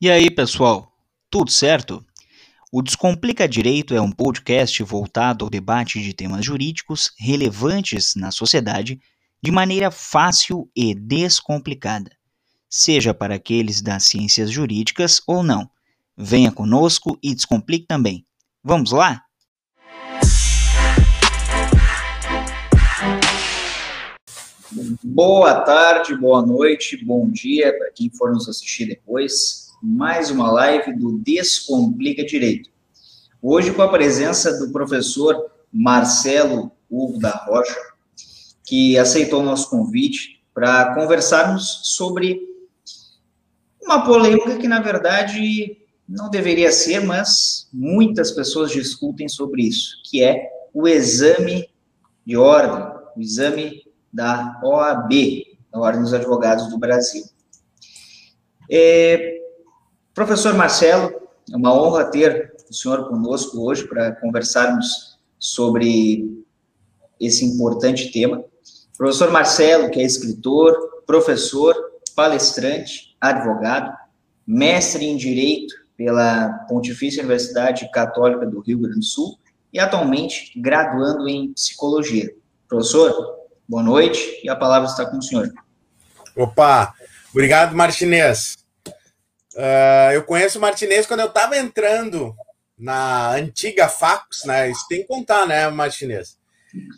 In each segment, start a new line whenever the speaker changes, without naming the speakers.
E aí, pessoal, tudo certo? O Descomplica Direito é um podcast voltado ao debate de temas jurídicos relevantes na sociedade de maneira fácil e descomplicada, seja para aqueles das ciências jurídicas ou não. Venha conosco e descomplique também. Vamos lá?
Boa tarde, boa noite, bom dia para quem for nos assistir depois mais uma live do Descomplica Direito. Hoje com a presença do professor Marcelo Hugo da Rocha, que aceitou o nosso convite para conversarmos sobre uma polêmica que, na verdade, não deveria ser, mas muitas pessoas discutem sobre isso, que é o exame de ordem, o exame da OAB, a Ordem dos Advogados do Brasil. É, Professor Marcelo, é uma honra ter o senhor conosco hoje para conversarmos sobre esse importante tema. Professor Marcelo, que é escritor, professor, palestrante, advogado, mestre em Direito pela Pontifícia Universidade Católica do Rio Grande do Sul e atualmente graduando em Psicologia. Professor, boa noite e a palavra está com o senhor.
Opa, obrigado, Martinez. Uh, eu conheço o Martinez quando eu estava entrando na antiga Facos, né? Isso tem que contar, né, Martinez?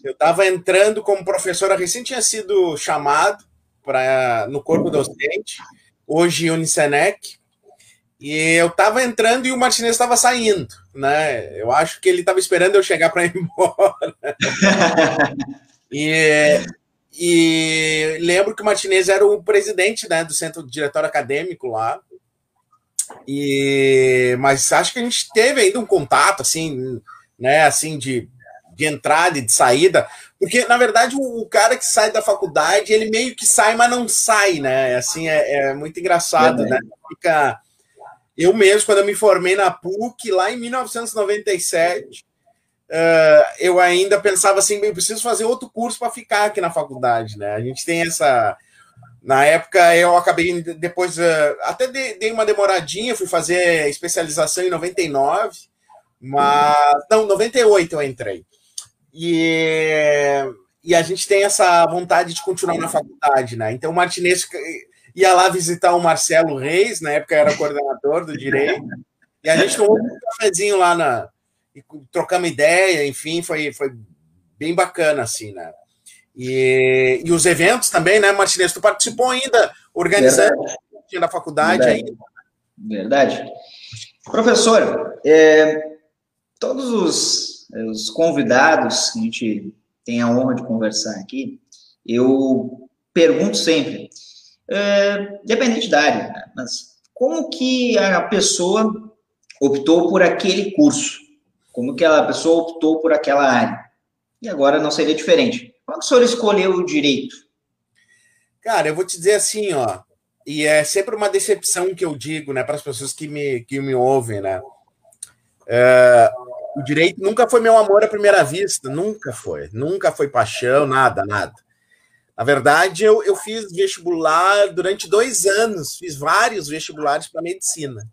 Eu estava entrando como professora, recém tinha sido chamado para no corpo docente, hoje Unicenec, e eu estava entrando e o Martinez estava saindo, né? Eu acho que ele estava esperando eu chegar para ir embora. e, e lembro que o Martinez era o presidente né, do centro diretório acadêmico lá. E, mas acho que a gente teve ainda um contato, assim, né, assim, de, de entrada e de saída, porque, na verdade, o, o, cara que sai da faculdade, ele meio que sai, mas não sai, né, assim, é, é muito engraçado, é, né, fica... Eu mesmo, quando eu me formei na PUC, lá em 1997, uh, eu ainda pensava assim, eu preciso fazer outro curso para ficar aqui na faculdade, né, a gente tem essa na época eu acabei depois eh, até dei uma demoradinha, fui fazer especialização em 99, mas não, 98 eu entrei. E, e a gente tem essa vontade de continuar na faculdade, né? Então o Martinez ia lá visitar o Marcelo Reis, na época era coordenador do direito, e a gente tomou um cafezinho lá na e trocamos ideia, enfim, foi, foi bem bacana assim, né? E, e os eventos também, né, Martinez? Tu participou ainda, organizando na faculdade
Verdade. ainda. Verdade. Professor, é, todos os, os convidados que a gente tem a honra de conversar aqui, eu pergunto sempre, é, dependente da área, né, mas como que a pessoa optou por aquele curso? Como que a pessoa optou por aquela área? E agora não seria diferente. Quando o senhor escolheu o direito?
Cara, eu vou te dizer assim, ó, e é sempre uma decepção que eu digo, né, para as pessoas que me, que me ouvem, né? É, o direito nunca foi meu amor à primeira vista, nunca foi, nunca foi paixão, nada, nada. Na verdade, eu, eu fiz vestibular durante dois anos, fiz vários vestibulares para medicina.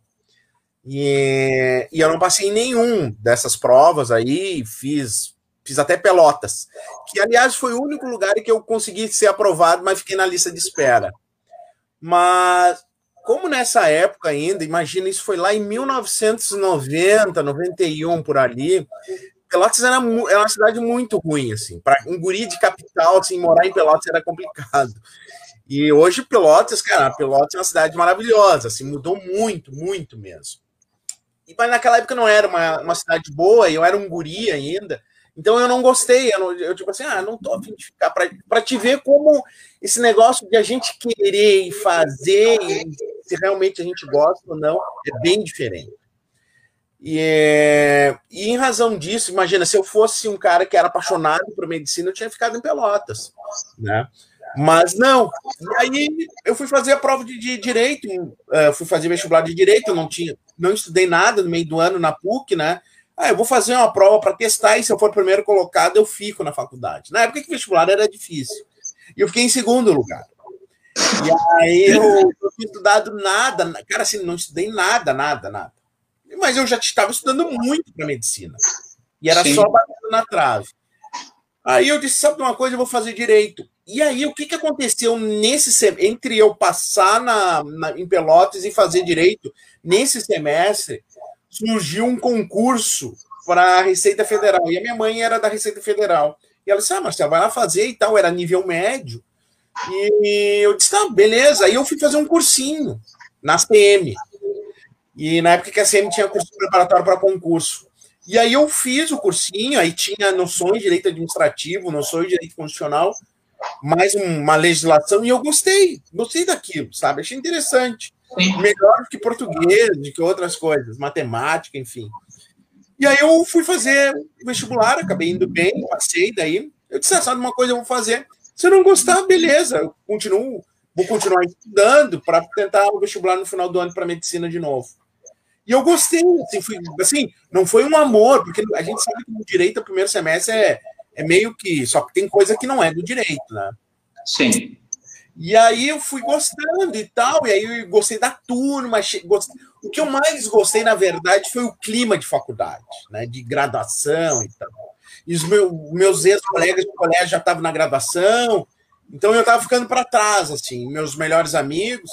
E, e eu não passei nenhum dessas provas aí, fiz Fiz até Pelotas, que aliás foi o único lugar que eu consegui ser aprovado, mas fiquei na lista de espera. Mas como nessa época ainda, imagina, isso foi lá em 1990, 91 por ali. Pelotas era, era uma cidade muito ruim, assim. Para um guri de capital, assim, morar em Pelotas era complicado. E hoje Pelotas, cara, Pelotas é uma cidade maravilhosa, assim, mudou muito, muito mesmo. E, mas naquela época não era uma, uma cidade boa, eu era um guri ainda. Então eu não gostei, eu, não, eu tipo assim, ah, não tô afim de ficar para te ver como esse negócio de a gente querer e fazer, e se realmente a gente gosta ou não, é bem diferente. E, é, e em razão disso, imagina, se eu fosse um cara que era apaixonado por medicina, eu tinha ficado em Pelotas, né? Mas não. E aí eu fui fazer a prova de, de direito, uh, fui fazer vestibular de direito, eu não tinha, não estudei nada no meio do ano na PUC, né? Ah, eu vou fazer uma prova para testar e se eu for primeiro colocado, eu fico na faculdade. Na época que vestibular era difícil. E eu fiquei em segundo lugar. E aí eu não tinha estudado nada, cara, assim, não estudei nada, nada, nada. Mas eu já estava estudando muito para medicina. E era Sim. só batendo na trave. Aí eu disse, sabe uma coisa, eu vou fazer direito. E aí, o que, que aconteceu nesse entre eu passar na, na, em Pelotas e fazer direito, nesse semestre, surgiu um concurso para a Receita Federal. E a minha mãe era da Receita Federal. E ela disse: Ah, Marcelo, vai lá fazer e tal, era nível médio. E eu disse: Tá, beleza. Aí eu fui fazer um cursinho na CM. E na época que a CM tinha curso preparatório para concurso. E aí eu fiz o cursinho, aí tinha noções de direito administrativo, noções de direito constitucional, mais uma legislação, e eu gostei, gostei daquilo, sabe? Achei interessante. Sim. Melhor do que português, do que outras coisas, matemática, enfim. E aí eu fui fazer vestibular, acabei indo bem, passei daí. Eu disse, ah, sabe uma coisa eu vou fazer. Se eu não gostar, beleza, eu continuo, vou continuar estudando para tentar o vestibular no final do ano para medicina de novo. E eu gostei, assim, fui, assim, não foi um amor, porque a gente sabe que no direito o primeiro semestre é, é meio que, só que tem coisa que não é do direito, né?
Sim.
E aí eu fui gostando e tal, e aí eu gostei da turma. Gostei. O que eu mais gostei, na verdade, foi o clima de faculdade, né? De graduação e tal. E os meus, meus ex-colegas de colégio já estavam na graduação, então eu estava ficando para trás, assim, meus melhores amigos.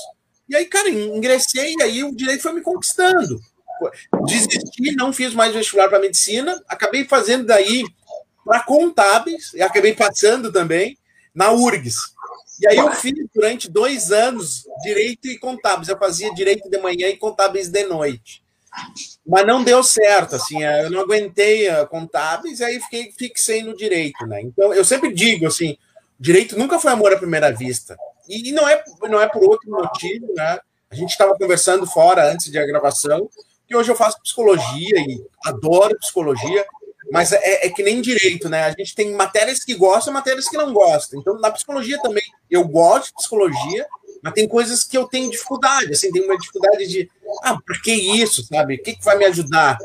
E aí, cara, ingressei e aí o direito foi me conquistando. Desisti, não fiz mais vestibular para medicina, acabei fazendo daí para contábeis, e acabei passando também na URGS e aí eu fiz durante dois anos direito e contábeis. Eu fazia direito de manhã e contábeis de noite. Mas não deu certo, assim, eu não aguentei a contábeis, aí fiquei fixei no direito, né? Então, eu sempre digo assim, direito nunca foi amor à primeira vista. E não é, não é por outro motivo, né? A gente estava conversando fora antes de a gravação, que hoje eu faço psicologia e adoro psicologia, mas é, é, que nem direito, né? A gente tem matérias que gostam e matérias que não gostam. Então, na psicologia também, eu gosto de psicologia, mas tem coisas que eu tenho dificuldade, assim, tenho uma dificuldade de, ah, por que isso, sabe? O que, que vai me ajudar?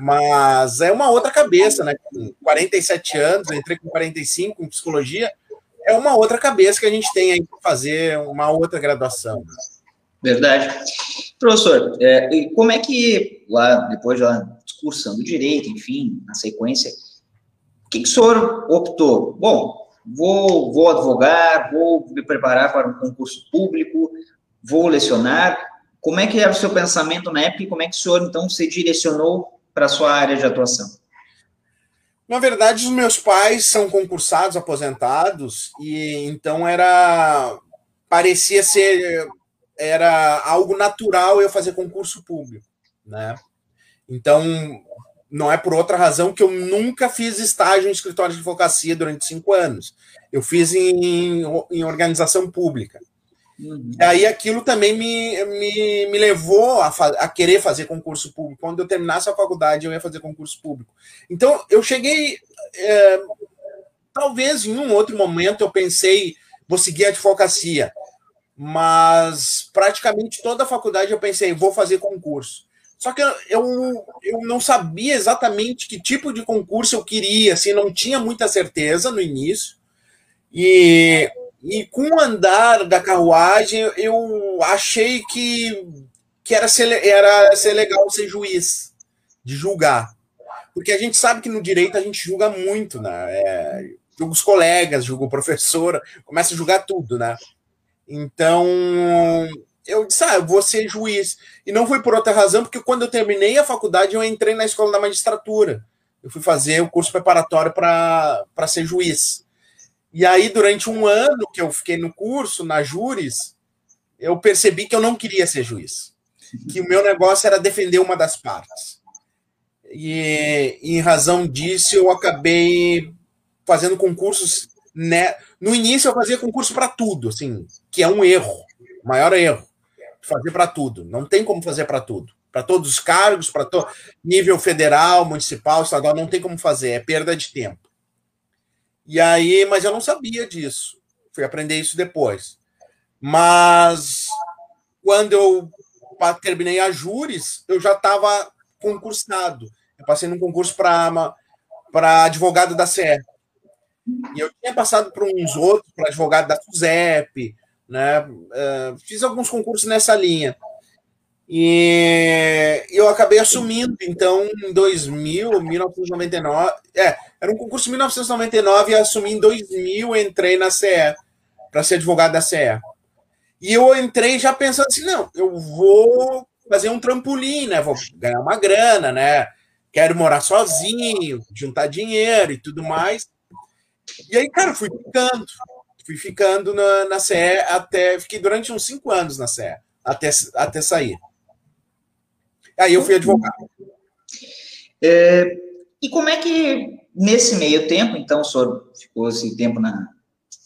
Mas é uma outra cabeça, né? Com 47 anos, entrei com 45 em psicologia, é uma outra cabeça que a gente tem aí para fazer uma outra graduação.
Verdade. Professor, é, como é que lá, depois de lá cursando direito, enfim, na sequência. O que, que o senhor optou? Bom, vou, vou advogar, vou me preparar para um concurso público, vou lecionar. Como é que era o seu pensamento na época e como é que o senhor, então, se direcionou para a sua área de atuação?
Na verdade, os meus pais são concursados, aposentados, e então era parecia ser era algo natural eu fazer concurso público, né? Então, não é por outra razão que eu nunca fiz estágio em escritório de advocacia durante cinco anos. Eu fiz em, em organização pública. Uhum. E aí aquilo também me, me, me levou a, a, querer fazer concurso público. Quando eu terminasse a faculdade, eu ia fazer concurso público. Então, eu cheguei. É, talvez em um outro momento eu pensei, vou seguir a advocacia. Mas praticamente toda a faculdade eu pensei, vou fazer concurso. Só que eu, eu não sabia exatamente que tipo de concurso eu queria, assim, não tinha muita certeza no início. E, e com o andar da carruagem, eu achei que, que era, ser, era ser legal ser juiz, de julgar. Porque a gente sabe que no direito a gente julga muito, né? É, julga os colegas, julga o professor, começa a julgar tudo, né? Então, eu disse, ah, eu vou ser juiz. E não foi por outra razão, porque quando eu terminei a faculdade, eu entrei na escola da magistratura. Eu fui fazer o curso preparatório para ser juiz. E aí, durante um ano que eu fiquei no curso, na Júris, eu percebi que eu não queria ser juiz. Que o meu negócio era defender uma das partes. E em razão disso, eu acabei fazendo concursos. Né? No início, eu fazia concurso para tudo, assim, que é um erro, maior erro fazer para tudo. Não tem como fazer para tudo. Para todos os cargos, para to... nível federal, municipal, estadual, não tem como fazer. É perda de tempo. E aí, mas eu não sabia disso. Fui aprender isso depois. Mas quando eu terminei a Júris, eu já estava concursado. Eu passei num concurso para advogado da CE. E eu tinha passado por uns outros, para advogado da SUSEP, né? Uh, fiz alguns concursos nessa linha. E eu acabei assumindo, então, em 2000, 1999. É, era um concurso em 1999 e assumi em 2000, entrei na CE, para ser advogado da CE. E eu entrei já pensando assim: não, eu vou fazer um trampolim, né? Vou ganhar uma grana, né? Quero morar sozinho, juntar dinheiro e tudo mais. E aí, cara, fui ficando. Fui ficando na, na CE até. Fiquei durante uns cinco anos na CE, até, até sair. Aí eu fui advogado.
É, e como é que, nesse meio tempo, então, senhor ficou esse tempo na,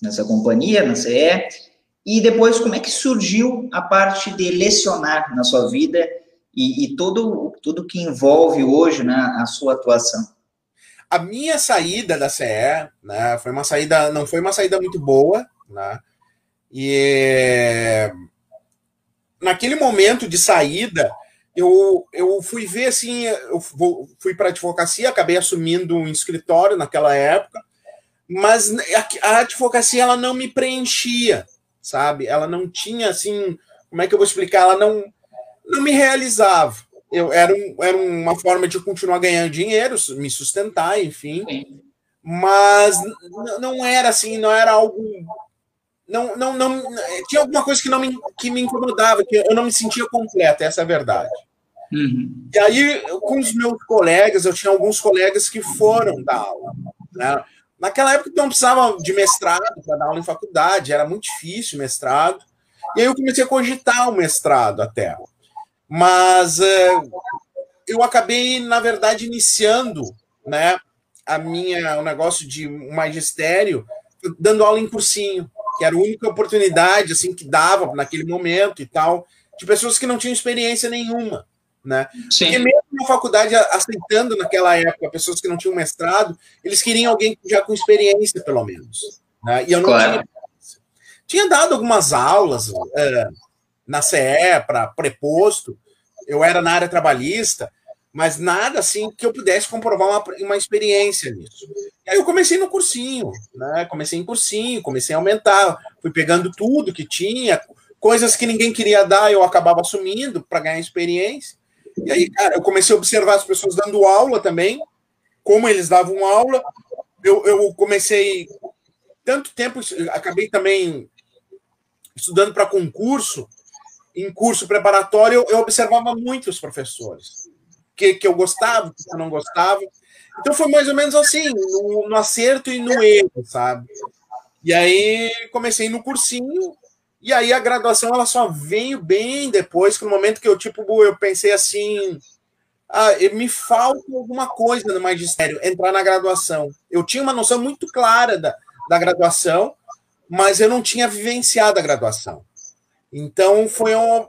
nessa companhia, na CE, e depois como é que surgiu a parte de lecionar na sua vida e, e todo, tudo que envolve hoje né, a sua atuação?
A minha saída da CE, né, foi uma saída, não foi uma saída muito boa, né, e naquele momento de saída, eu, eu fui ver assim, eu fui para a advocacia, acabei assumindo um escritório naquela época, mas a, advocacia ela não me preenchia, sabe? Ela não tinha assim, como é que eu vou explicar? Ela não, não me realizava. Eu era, um, era uma forma de continuar ganhando dinheiro, me sustentar, enfim. Sim. Mas não era assim, não era algo não, não, não, tinha alguma coisa que não me, que me incomodava, que eu não me sentia completa, essa é a verdade. Uhum. E aí, com os meus colegas, eu tinha alguns colegas que foram dar aula. Né? Naquela época, não precisava de mestrado para dar aula em faculdade, era muito difícil mestrado. E aí eu comecei a cogitar o mestrado até. Mas é, eu acabei, na verdade, iniciando né, a minha, o negócio de magistério dando aula em cursinho, que era a única oportunidade assim que dava naquele momento e tal, de pessoas que não tinham experiência nenhuma. Né? Sim. Porque mesmo na faculdade, aceitando naquela época pessoas que não tinham mestrado, eles queriam alguém já com experiência, pelo menos. Né? E eu não claro. tinha. Tinha dado algumas aulas é, na CE para preposto, eu era na área trabalhista, mas nada assim que eu pudesse comprovar uma, uma experiência nisso. E aí eu comecei no cursinho, né? Comecei em cursinho, comecei a aumentar, fui pegando tudo que tinha, coisas que ninguém queria dar, eu acabava assumindo para ganhar experiência. E aí, cara, eu comecei a observar as pessoas dando aula também, como eles davam aula. Eu, eu comecei tanto tempo, acabei também estudando para concurso, em curso preparatório, eu, observava muito os professores, que, que eu gostava, que eu não gostava. Então foi mais ou menos assim, no, no acerto e no erro, sabe? E aí comecei no cursinho, e aí a graduação ela só veio bem depois, que no momento que eu tipo eu pensei assim, ah, me falta alguma coisa no magistério, entrar na graduação. Eu tinha uma noção muito clara da, da graduação, mas eu não tinha vivenciado a graduação. Então foi um,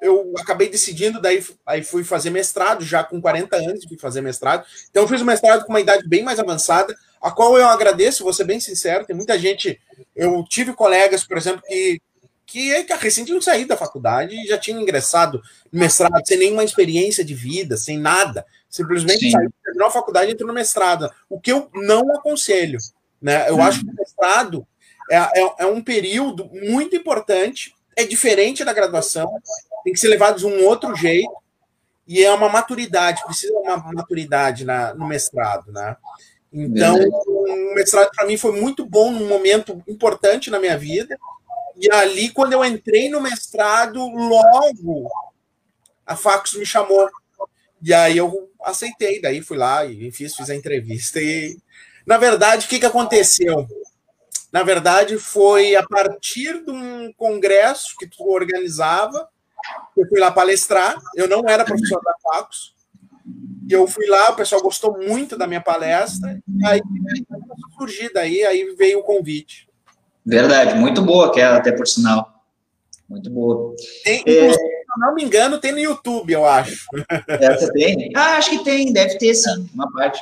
eu acabei decidindo, daí aí fui fazer mestrado, já com 40 anos fui fazer mestrado. Então eu fiz o mestrado com uma idade bem mais avançada, a qual eu agradeço, vou ser bem sincero, tem muita gente, eu tive colegas, por exemplo, que que é recém tinham saído da faculdade e já tinham ingressado no mestrado sem nenhuma experiência de vida, sem nada. Simplesmente Sim. saiu, terminou a faculdade e entrou no mestrado. O que eu não aconselho. Né? Eu acho que o mestrado é, é, é, um período muito importante, é diferente da graduação, tem que ser levado de um outro jeito, e é uma maturidade, precisa uma maturidade na, no mestrado. Né? Então, o mestrado para mim foi muito bom num momento importante na minha vida e ali, quando eu entrei no mestrado, logo a Facos me chamou. E aí eu aceitei, daí fui lá e fiz, fiz a entrevista. E, na verdade, o que, que aconteceu? Na verdade, foi a partir de um congresso que tu organizava, eu fui lá palestrar. Eu não era professor da Facos. Eu fui lá, o pessoal gostou muito da minha palestra. E aí surgiu daí, aí veio o convite.
Verdade, muito boa aquela, até por sinal. Muito boa.
Tem, é... Se eu não me engano, tem no YouTube, eu acho.
Essa tem? Ah, acho que tem, deve ter sim, uma parte.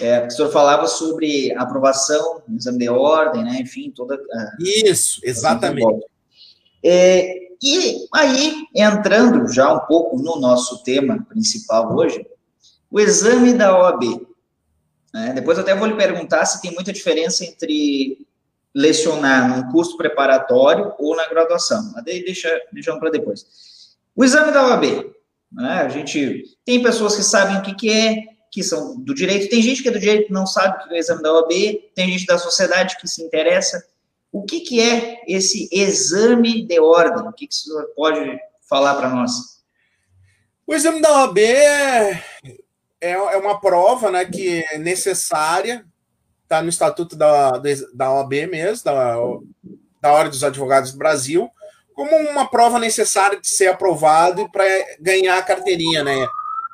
É, o senhor falava sobre aprovação, exame de ordem, né? Enfim, toda.
Isso, exatamente.
É, e aí, entrando já um pouco no nosso tema principal hoje, o exame da OAB. Né? Depois eu até vou lhe perguntar se tem muita diferença entre lecionar num curso preparatório ou na graduação. Mas daí deixa, deixa para depois. O exame da OAB. Né? A gente tem pessoas que sabem o que, que é, que são do direito. Tem gente que é do direito que não sabe o que é o exame da OAB. Tem gente da sociedade que se interessa. O que, que é esse exame de ordem? O que, que o senhor pode falar para nós?
O exame da OAB é, é, é uma prova né, que é necessária está no estatuto da, da OAB mesmo, da, da Ordem dos Advogados do Brasil, como uma prova necessária de ser aprovado para ganhar a carteirinha, né?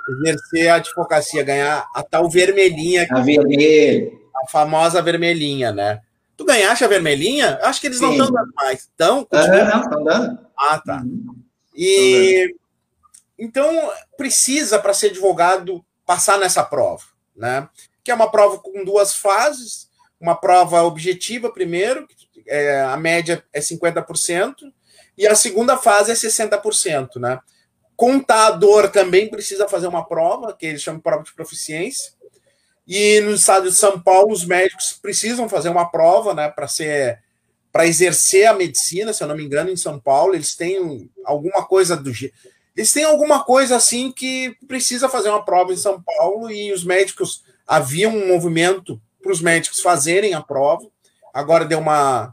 Exercer a advocacia, ganhar a tal vermelhinha.
A vermelha.
A famosa vermelhinha, né? Tu ganhaste a vermelhinha? Acho que eles Sim. não estão dando mais. Então,
continua. não, estão dando.
Ah, tá. Uhum. E então precisa, para ser advogado, passar nessa prova, né? que é uma prova com duas fases, uma prova objetiva primeiro, é, a média é 50%, e a segunda fase é 60%, né? Contador também precisa fazer uma prova, que eles chamam de prova de proficiência. E no estado de São Paulo, os médicos precisam fazer uma prova, né, para ser para exercer a medicina, se eu não me engano, em São Paulo, eles têm alguma coisa do eles têm alguma coisa assim que precisa fazer uma prova em São Paulo e os médicos havia um movimento para os médicos fazerem a prova. Agora deu uma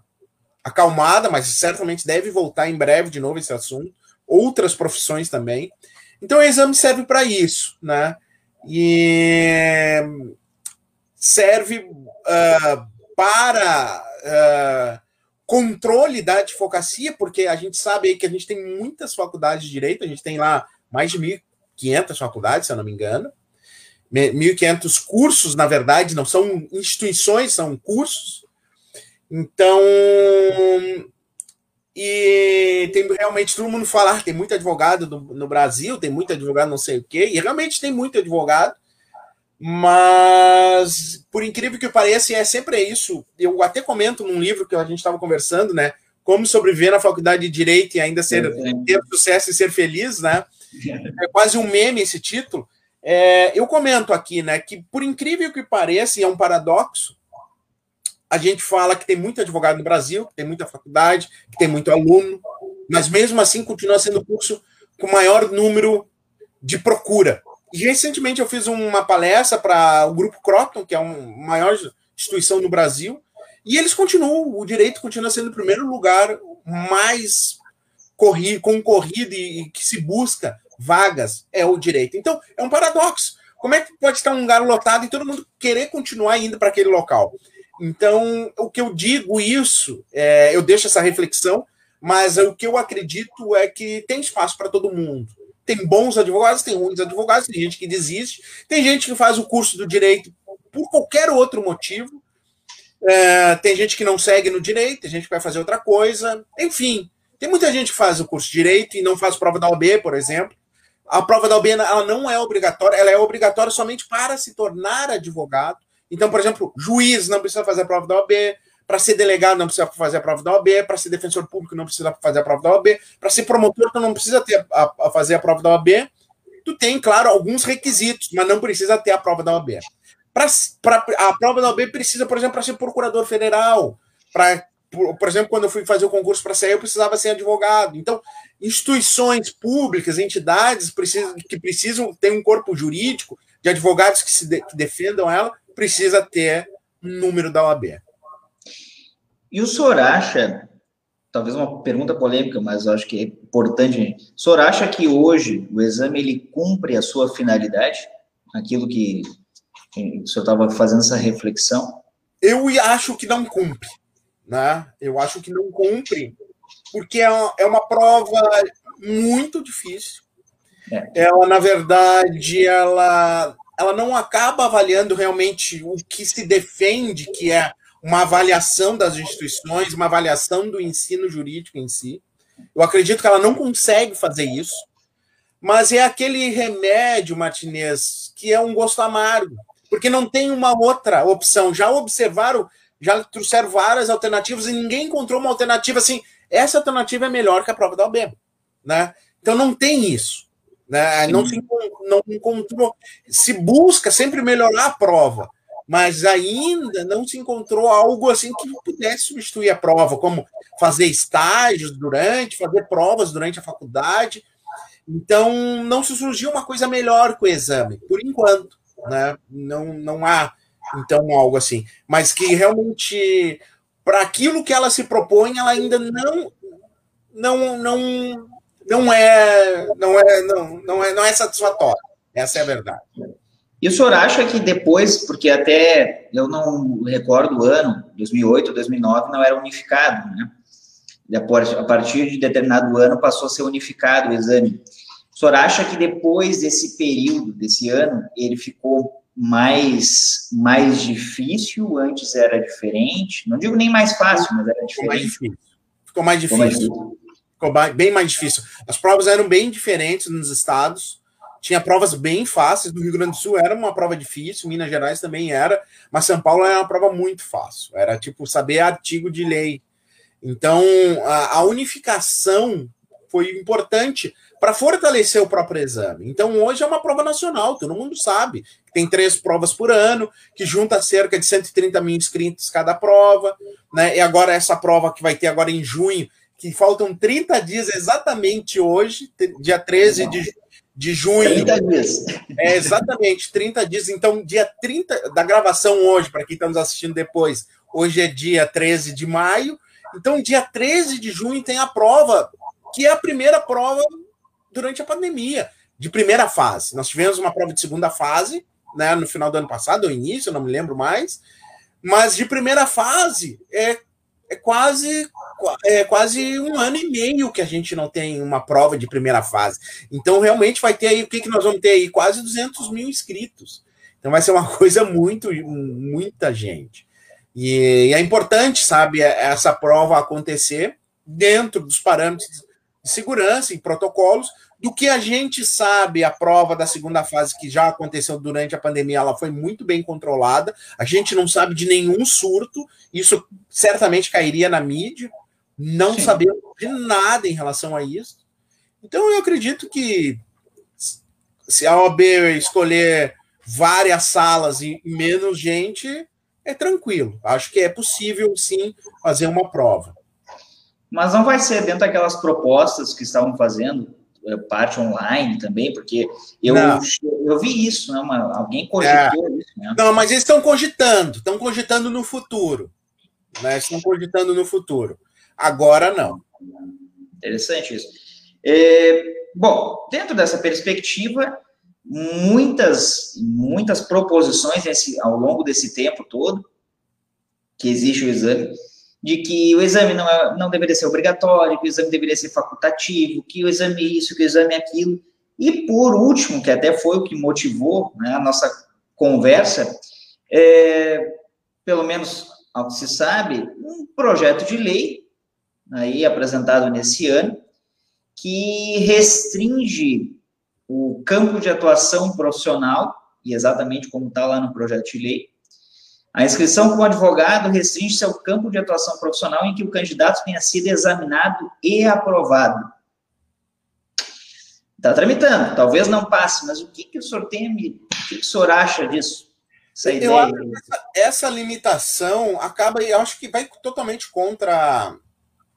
acalmada, mas certamente deve voltar em breve de novo esse assunto. Outras profissões também. Então o exame serve para isso, né? E serve uh, para uh, controle da advocacia, porque a gente sabe aí que a gente tem muitas faculdades de direito, a gente tem lá mais de 1.500 faculdades, se eu não me engano. 1.500 cursos, na verdade, não são instituições, são cursos. Então, e tem realmente todo mundo falar, tem muito advogado no, no, Brasil, tem muito advogado não sei o quê, e realmente tem muito advogado, mas por incrível que pareça, é sempre isso. Eu até comento num livro que a gente estava conversando, né? Como sobreviver na faculdade de direito e ainda ser ter sucesso e ser feliz, né? É quase um meme esse título. É, eu comento aqui, né, que por incrível que pareça, e é um paradoxo, a gente fala que tem muito advogado no Brasil, que tem muita faculdade, que tem muito aluno, mas mesmo assim continua sendo o curso com maior número de procura. E recentemente eu fiz uma palestra para o Grupo Croton, que é a maior instituição no Brasil, e eles continuam, o direito continua sendo o primeiro lugar mais corrido, concorrido e, e que se busca vagas é o direito. Então, é um paradoxo. Como é que pode estar um lugar lotado e todo mundo querer continuar indo para aquele local? Então, o que eu digo isso, é, eu deixo essa reflexão, mas o que eu acredito é que tem espaço para todo mundo. Tem bons advogados, tem ruins advogados, tem gente que desiste, tem gente que faz o curso do direito por qualquer outro motivo, é, tem gente que não segue no direito, tem gente que vai fazer outra coisa, enfim. Tem muita gente que faz o curso de direito e não faz prova da OB, por exemplo, a prova da OB ela não é obrigatória, ela é obrigatória somente para se tornar advogado. Então, por exemplo, juiz não precisa fazer a prova da OB, para ser delegado não precisa fazer a prova da OB, para ser defensor público não precisa fazer a prova da OB, para ser promotor tu não precisa ter a, a, fazer a prova da OB. Tu tem, claro, alguns requisitos, mas não precisa ter a prova da OB. Pra, pra, a prova da OB precisa, por exemplo, para ser procurador federal, para por, por, exemplo, quando eu fui fazer o concurso para sair, eu precisava ser advogado. Então, instituições públicas, entidades precisam, que precisam ter um corpo jurídico de advogados que, se de, que defendam ela, precisa ter um número da OAB.
E o senhor acha, talvez uma pergunta polêmica, mas eu acho que é importante, o senhor acha que hoje o exame ele cumpre a sua finalidade? Aquilo que o senhor estava fazendo essa reflexão?
Eu acho que não cumpre né? Eu acho que não cumpre, porque é uma, é uma prova muito difícil. É. Ela, na verdade, ela, ela não acaba avaliando realmente o que se defende, que é uma avaliação das instituições, uma avaliação do ensino jurídico em si. Eu acredito que ela não consegue fazer isso, mas é aquele remédio, Martinez, que é um gosto amargo, porque não tem uma outra opção. Já observaram já trouxeram várias alternativas e ninguém encontrou uma alternativa assim. Essa alternativa é melhor que a prova da OB, né? Então não tem isso, né? Não se não encontrou. Se busca sempre melhorar a prova, mas ainda não se encontrou algo assim que pudesse substituir a prova, como fazer estágios durante, fazer provas durante a faculdade. Então, não se surgiu uma coisa melhor com o exame, por enquanto. Né? Não, não há, então, algo assim. Mas que realmente, para aquilo que ela se propõe, ela ainda não, não, não, não é, não é, não, não é, não é satisfatória. Essa é a verdade.
E o senhor acha que depois, porque até eu não recordo o ano, 2008, 2009, não era unificado, né? A partir de determinado ano passou a ser unificado o exame. O senhor acha que depois desse período, desse ano, ele ficou mais, mais difícil? Antes era diferente? Não digo nem mais fácil, mas era diferente.
Ficou mais difícil. Ficou mais difícil. Ficou bem mais difícil. As provas eram bem diferentes nos estados tinha provas bem fáceis. No Rio Grande do Sul era uma prova difícil, Minas Gerais também era, mas São Paulo era uma prova muito fácil. Era tipo saber artigo de lei. Então, a, a unificação foi importante para fortalecer o próprio exame. Então, hoje é uma prova nacional, todo mundo sabe. Tem três provas por ano, que junta cerca de 130 mil inscritos cada prova. Né? E agora, essa prova que vai ter agora em junho, que faltam 30 dias exatamente hoje, dia 13 de de junho.
30 dias.
É, exatamente, 30 dias. Então, dia 30 da gravação hoje, para quem está nos assistindo depois, hoje é dia 13 de maio. Então, dia 13 de junho tem a prova, que é a primeira prova durante a pandemia, de primeira fase. Nós tivemos uma prova de segunda fase, né, no final do ano passado, ou início, não me lembro mais. Mas de primeira fase é é quase, é quase um ano e meio que a gente não tem uma prova de primeira fase. Então, realmente vai ter aí, o que, que nós vamos ter aí? Quase 200 mil inscritos. Então, vai ser uma coisa muito, muita gente. E, e é importante, sabe, essa prova acontecer dentro dos parâmetros de segurança e protocolos, do que a gente sabe, a prova da segunda fase que já aconteceu durante a pandemia, ela foi muito bem controlada. A gente não sabe de nenhum surto, isso certamente cairia na mídia. Não Sim. sabemos de nada em relação a isso. Então eu acredito que se a OB escolher várias salas e menos gente, é tranquilo. Acho que é possível sim fazer uma prova.
Mas não vai ser dentro daquelas propostas que estavam fazendo é, parte online também, porque eu, eu vi isso, né? Uma, alguém cogitou é. isso. Né?
Não, mas eles estão cogitando, estão cogitando no futuro. Né? Estão cogitando no futuro. Agora não.
Interessante isso. É, bom, dentro dessa perspectiva, muitas, muitas proposições nesse, ao longo desse tempo todo que existe o exame de que o exame não, é, não deveria ser obrigatório, que o exame deveria ser facultativo, que o exame é isso, que o exame é aquilo. E por último, que até foi o que motivou né, a nossa conversa, é, pelo menos ao que se sabe, um projeto de lei aí apresentado nesse ano que restringe o campo de atuação profissional, e exatamente como está lá no projeto de lei, a inscrição como advogado restringe-se ao campo de atuação profissional em que o candidato tenha sido examinado e aprovado. Está tramitando, talvez não passe, mas o que, que o senhor tem, o que, que o senhor acha disso?
Essa eu ideia? acho que essa, essa, limitação acaba, eu acho que vai totalmente contra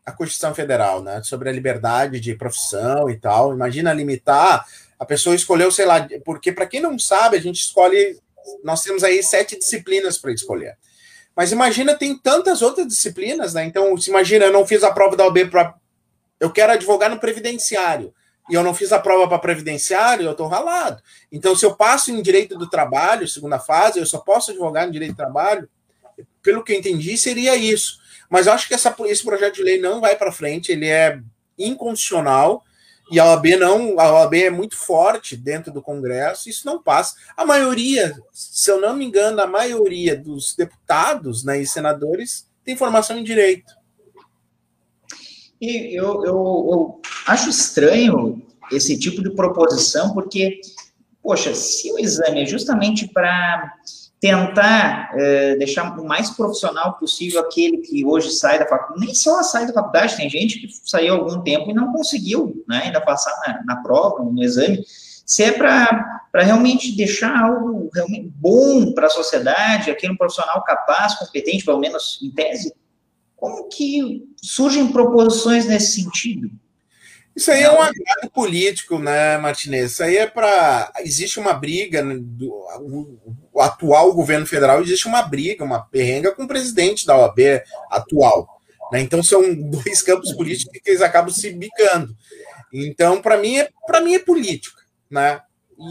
a Constituição Federal, né? Sobre a liberdade de profissão e tal. Imagina limitar, a pessoa escolheu, sei lá, porque para quem não sabe, a gente escolhe nós temos aí sete disciplinas para escolher. Mas imagina, tem tantas outras disciplinas, né? Então, se imagina, eu não fiz a prova da OB para. Eu quero advogar no previdenciário. E eu não fiz a prova para previdenciário, eu estou ralado. Então, se eu passo em direito do trabalho, segunda fase, eu só posso advogar no direito do trabalho. Pelo que eu entendi, seria isso. Mas eu acho que essa, esse projeto de lei não vai para frente, ele é inconstitucional e a OAB não, a OAB é muito forte dentro do Congresso, isso não passa. A maioria, se eu não me engano, a maioria dos deputados né, e senadores tem formação em direito.
E eu, eu, eu acho estranho esse tipo de proposição, porque, poxa, se o exame é justamente para tentar é, deixar o mais profissional possível aquele que hoje sai da faculdade, nem só sai da faculdade, tem gente que saiu algum tempo e não conseguiu né, ainda passar na, na prova, no exame, se é para realmente deixar algo realmente bom para a sociedade, aquele profissional capaz, competente, pelo menos em tese, como que surgem proposições nesse sentido?
Isso aí é um agrado político, né, Martinez? Isso aí é para. Existe uma briga, né, do, o, atual governo federal, existe uma briga, uma perrenga com o presidente da OAB atual. Né? Então são dois campos políticos que eles acabam se bicando. Então, para mim, é, mim é política. Né?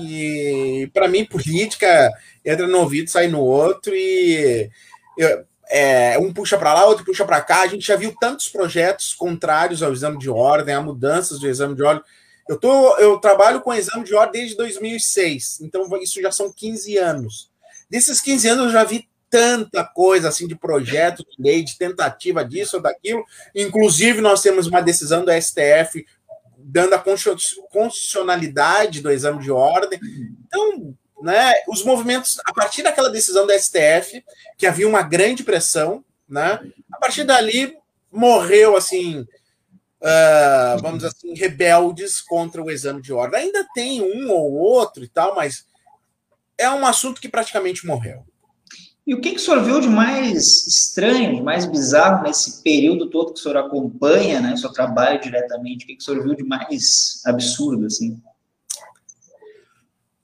E para mim, política entra no ouvido, sai no outro, e eu, é, um puxa para lá, outro puxa para cá. A gente já viu tantos projetos contrários ao exame de ordem, a mudanças do exame de ordem. Eu, tô, eu trabalho com exame de ordem desde 2006, então isso já são 15 anos. Desses 15 anos eu já vi tanta coisa assim de projeto de lei, de tentativa disso ou daquilo. Inclusive, nós temos uma decisão do STF dando a constitucionalidade do exame de ordem. Então, né, os movimentos, a partir daquela decisão do STF, que havia uma grande pressão, né, a partir dali morreu assim, uh, vamos dizer assim, rebeldes contra o exame de ordem. Ainda tem um ou outro e tal, mas é um assunto que praticamente morreu.
E o que, que o senhor viu de mais estranho, de mais bizarro nesse período todo que o senhor acompanha, né? O senhor trabalha diretamente, o que, que o senhor viu de mais absurdo, assim?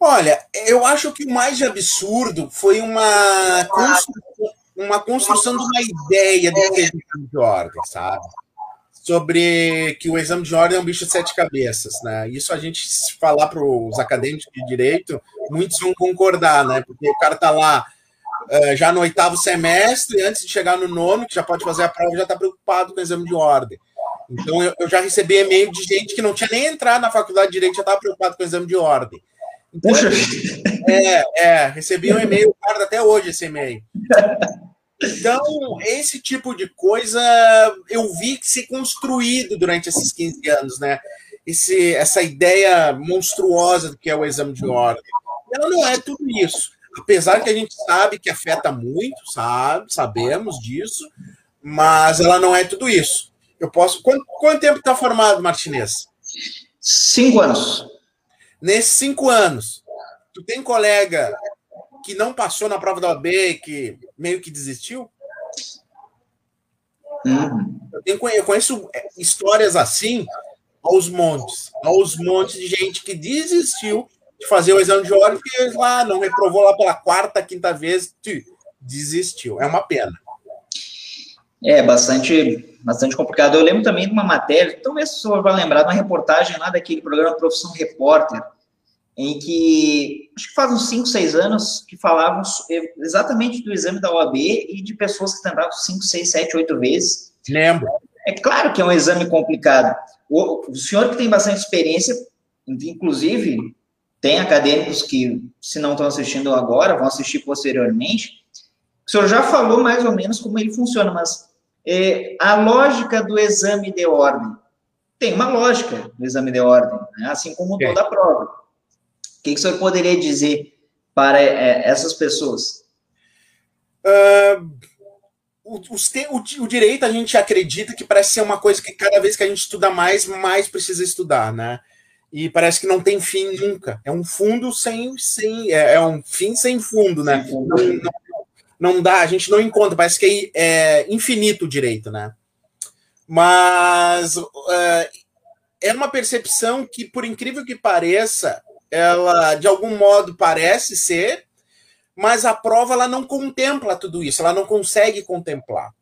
Olha, eu acho que o mais absurdo foi uma construção, uma construção de uma ideia do que é exame de ordem, sabe? Sobre que o exame de ordem é um bicho de sete cabeças, né? Isso a gente se falar para os acadêmicos de direito, muitos vão concordar, né? Porque o cara tá lá uh, já no oitavo semestre, antes de chegar no nono, que já pode fazer a prova, já está preocupado com o exame de ordem. Então eu, eu já recebi e-mail de gente que não tinha nem entrado na faculdade de direito, já estava preocupado com o exame de ordem. Puxa! É, é, recebi um e-mail, guarda até hoje esse e-mail. Então, esse tipo de coisa eu vi que ser construído durante esses 15 anos, né? Esse, essa ideia monstruosa do que é o exame de ordem. Ela não é tudo isso. Apesar que a gente sabe que afeta muito, sabe? Sabemos disso, mas ela não é tudo isso. Eu posso. Quanto, quanto tempo está formado, Martinez?
Cinco anos.
Nesses cinco anos, tu tem colega que não passou na prova da OAB que meio que desistiu? Uhum. Eu, tenho, eu conheço é, histórias assim aos montes, aos montes de gente que desistiu de fazer o exame de ordem porque lá ah, não reprovou lá pela quarta, quinta vez, desistiu. É uma pena.
É bastante, bastante complicado. Eu lembro também de uma matéria, talvez o senhor vai lembrar de uma reportagem lá daquele programa Profissão Repórter, em que acho que faz uns 5, 6 anos que falavam exatamente do exame da OAB e de pessoas que tentaram 5, 6, 7, 8 vezes.
Lembro.
É claro que é um exame complicado. O, o senhor que tem bastante experiência, inclusive, tem acadêmicos que, se não estão assistindo agora, vão assistir posteriormente. O senhor já falou mais ou menos como ele funciona, mas é, a lógica do exame de ordem tem uma lógica do exame de ordem, né? assim como toda a prova que, que o senhor poderia dizer para é, essas pessoas?
Uh, o, o, o, direito a gente acredita que parece ser uma coisa que cada vez que a gente estuda mais, mais precisa estudar, né? E parece que não tem fim nunca. É um fundo sem. sem é, é um fim sem fundo, né? Sem fundo. Não, não, não, dá, a gente não encontra, parece que é, é infinito o direito, né? Mas uh, é uma percepção que, por incrível que pareça, ela de algum modo parece ser, mas a prova ela não contempla tudo isso, ela não consegue contemplar.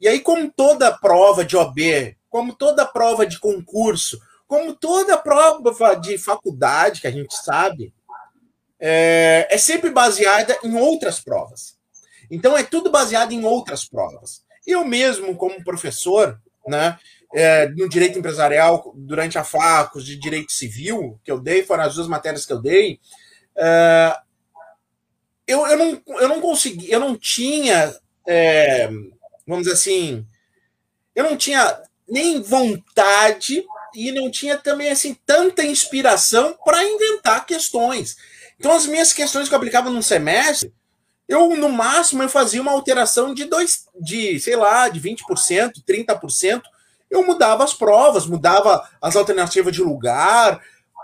E aí, como toda prova de OB, como toda prova de concurso, como toda prova de faculdade que a gente sabe, é, é sempre baseada em outras provas. Então, é tudo baseado em outras provas. Eu mesmo, como professor, né, é, no direito empresarial durante a FACOS de direito civil que eu dei, foram as duas matérias que eu dei. É, eu, eu, não, eu não consegui, eu não tinha, é, vamos dizer assim, eu não tinha nem vontade e não tinha também assim tanta inspiração para inventar questões. Então as minhas questões que eu aplicava num semestre, eu, no máximo, eu fazia uma alteração de dois, de, sei lá, de 20%, 30%. Eu mudava as provas, mudava as alternativas de lugar,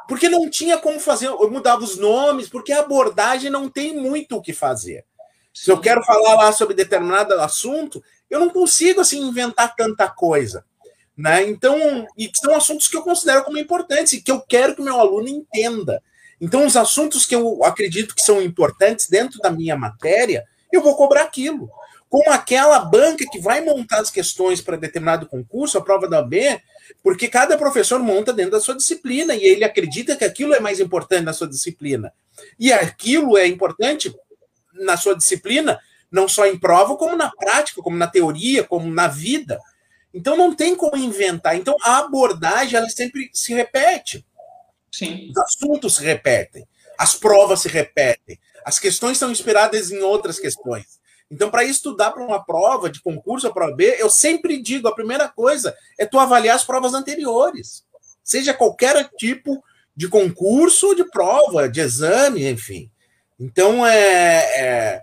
porque não tinha como fazer, eu mudava os nomes, porque a abordagem não tem muito o que fazer. Se eu quero falar lá sobre determinado assunto, eu não consigo assim inventar tanta coisa. Né? Então, e são assuntos que eu considero como importantes e que eu quero que o meu aluno entenda. Então, os assuntos que eu acredito que são importantes dentro da minha matéria, eu vou cobrar aquilo. Com aquela banca que vai montar as questões para determinado concurso, a prova da B, porque cada professor monta dentro da sua disciplina e ele acredita que aquilo é mais importante na sua disciplina. E aquilo é importante na sua disciplina, não só em prova, como na prática, como na teoria, como na vida. Então não tem como inventar. Então a abordagem ela sempre se repete.
Sim.
Os assuntos se repetem, as provas se repetem, as questões são inspiradas em outras questões. Então, para estudar para uma prova de concurso, a prova B, eu sempre digo: a primeira coisa é tu avaliar as provas anteriores, seja qualquer tipo de concurso, de prova, de exame, enfim. Então, é, é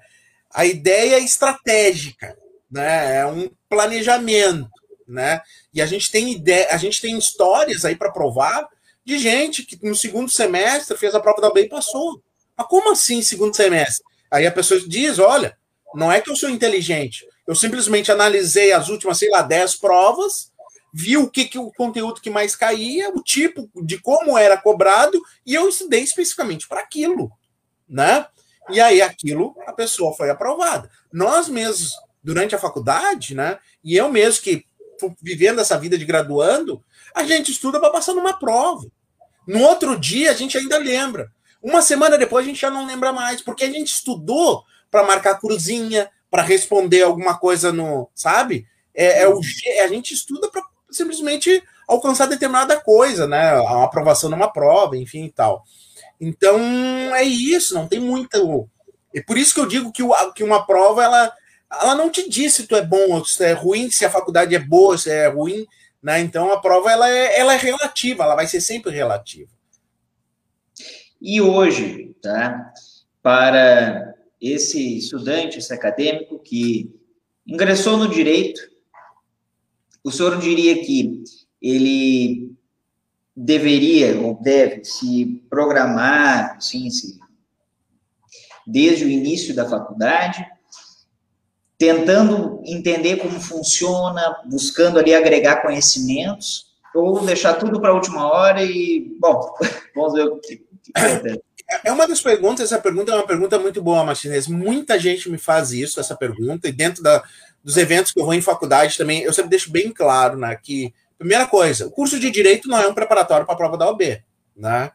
a ideia é estratégica, né? É um planejamento, né? E a gente tem ideia, a gente tem histórias aí para provar de gente que no segundo semestre fez a prova da B e passou. Mas como assim segundo semestre? Aí a pessoa diz: olha, não é que eu sou inteligente, eu simplesmente analisei as últimas, sei lá, 10 provas, vi o que, que o conteúdo que mais caía, o tipo de como era cobrado, e eu estudei especificamente para aquilo, né? E aí aquilo a pessoa foi aprovada. Nós mesmos, durante a faculdade, né? E eu mesmo que vivendo essa vida de graduando, a gente estuda para passar numa prova. No outro dia, a gente ainda lembra. Uma semana depois, a gente já não lembra mais, porque a gente estudou para marcar cruzinha, para responder alguma coisa no. Sabe? É, é o, a gente estuda para simplesmente alcançar determinada coisa, né? A aprovação numa prova, enfim e tal. Então, é isso, não tem muito. É por isso que eu digo que, o, que uma prova, ela, ela não te diz se tu é bom ou se tu é ruim, se a faculdade é boa, se é ruim né? Então a prova ela é, ela é relativa, ela vai ser sempre relativa.
E hoje, tá? Para esse estudante, esse acadêmico que ingressou no direito, o senhor diria que ele deveria ou deve se programar, sim, desde o início da faculdade, tentando entender como funciona, buscando ali agregar conhecimentos, ou deixar tudo para a última hora e, bom, vamos ver o que, que
é, é uma das perguntas, essa pergunta é uma pergunta muito boa, Martinez. Muita gente me faz isso, essa pergunta, e dentro da, dos eventos que eu vou em faculdade também, eu sempre deixo bem claro, né, que, primeira coisa, o curso de Direito não é um preparatório para a prova da OB, né?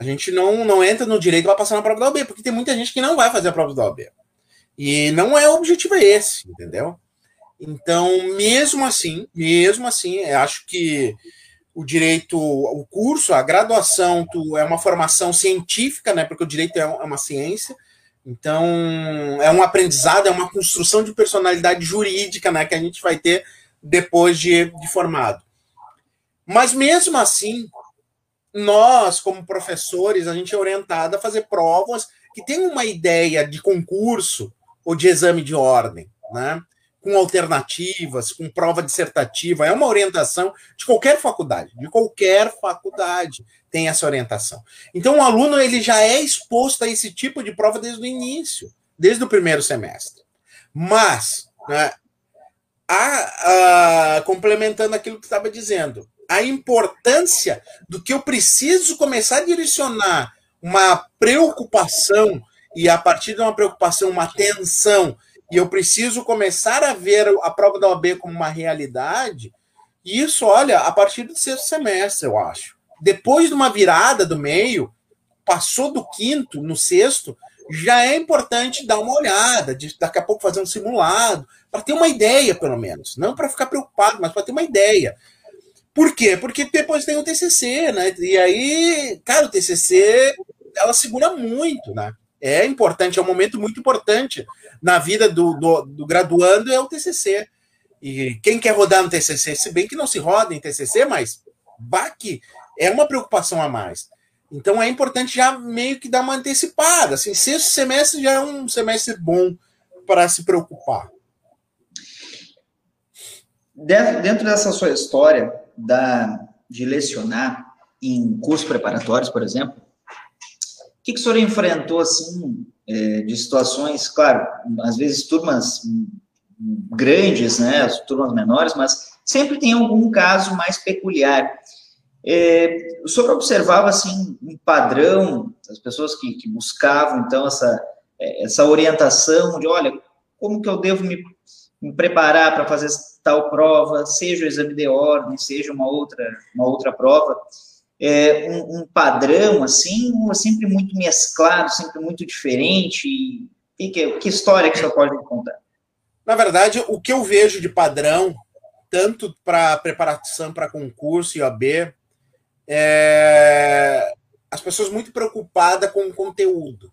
A gente não, não entra no direito para passar na prova da OB, porque tem muita gente que não vai fazer a prova da OB. E não é o objetivo é esse, entendeu? Então, mesmo assim, mesmo assim, acho que o direito, o curso, a graduação, tu, é uma formação científica, né? Porque o direito é uma ciência. Então, é um aprendizado, é uma construção de personalidade jurídica, né? Que a gente vai ter depois de, de formado. Mas mesmo assim, nós, como professores, a gente é orientado a fazer provas que tem uma ideia de concurso ou de exame de ordem, né? com alternativas, com prova dissertativa, é uma orientação de qualquer faculdade, de qualquer faculdade tem essa orientação. Então o aluno ele já é exposto a esse tipo de prova desde o início, desde o primeiro semestre. Mas, né, a, a, complementando aquilo que estava dizendo, a importância do que eu preciso começar a direcionar uma preocupação e a partir de uma preocupação, uma tensão, e eu preciso começar a ver a prova da OAB como uma realidade, isso, olha, a partir do sexto semestre, eu acho. Depois de uma virada do meio, passou do quinto no sexto, já é importante dar uma olhada, de, daqui a pouco fazer um simulado, para ter uma ideia, pelo menos. Não para ficar preocupado, mas para ter uma ideia. Por quê? Porque depois tem o TCC, né? E aí, cara, o TCC, ela segura muito, né? É importante, é um momento muito importante na vida do, do, do, graduando, é o TCC. E quem quer rodar no TCC, se bem que não se roda em TCC, mas baque é uma preocupação a mais. Então é importante já meio que dar uma antecipada. Assim, sexto semestre já é um semestre bom para se preocupar?
Dentro dessa sua história da, de lecionar em cursos preparatórios, por exemplo, que, que o senhor enfrentou, assim, é, de situações, claro, às vezes turmas grandes, né, as turmas menores, mas sempre tem algum caso mais peculiar. É, o senhor observava, assim, um padrão das pessoas que, que buscavam, então, essa, é, essa orientação de, olha, como que eu devo me, me preparar para fazer tal prova, seja o exame de ordem, seja uma outra, uma outra prova, é, um, um, padrão, assim, sempre muito mesclado, sempre muito diferente? Que, que história que o senhor pode me contar?
Na verdade, o que eu vejo de padrão, tanto para preparação para concurso e OB, é as pessoas muito preocupadas com o conteúdo.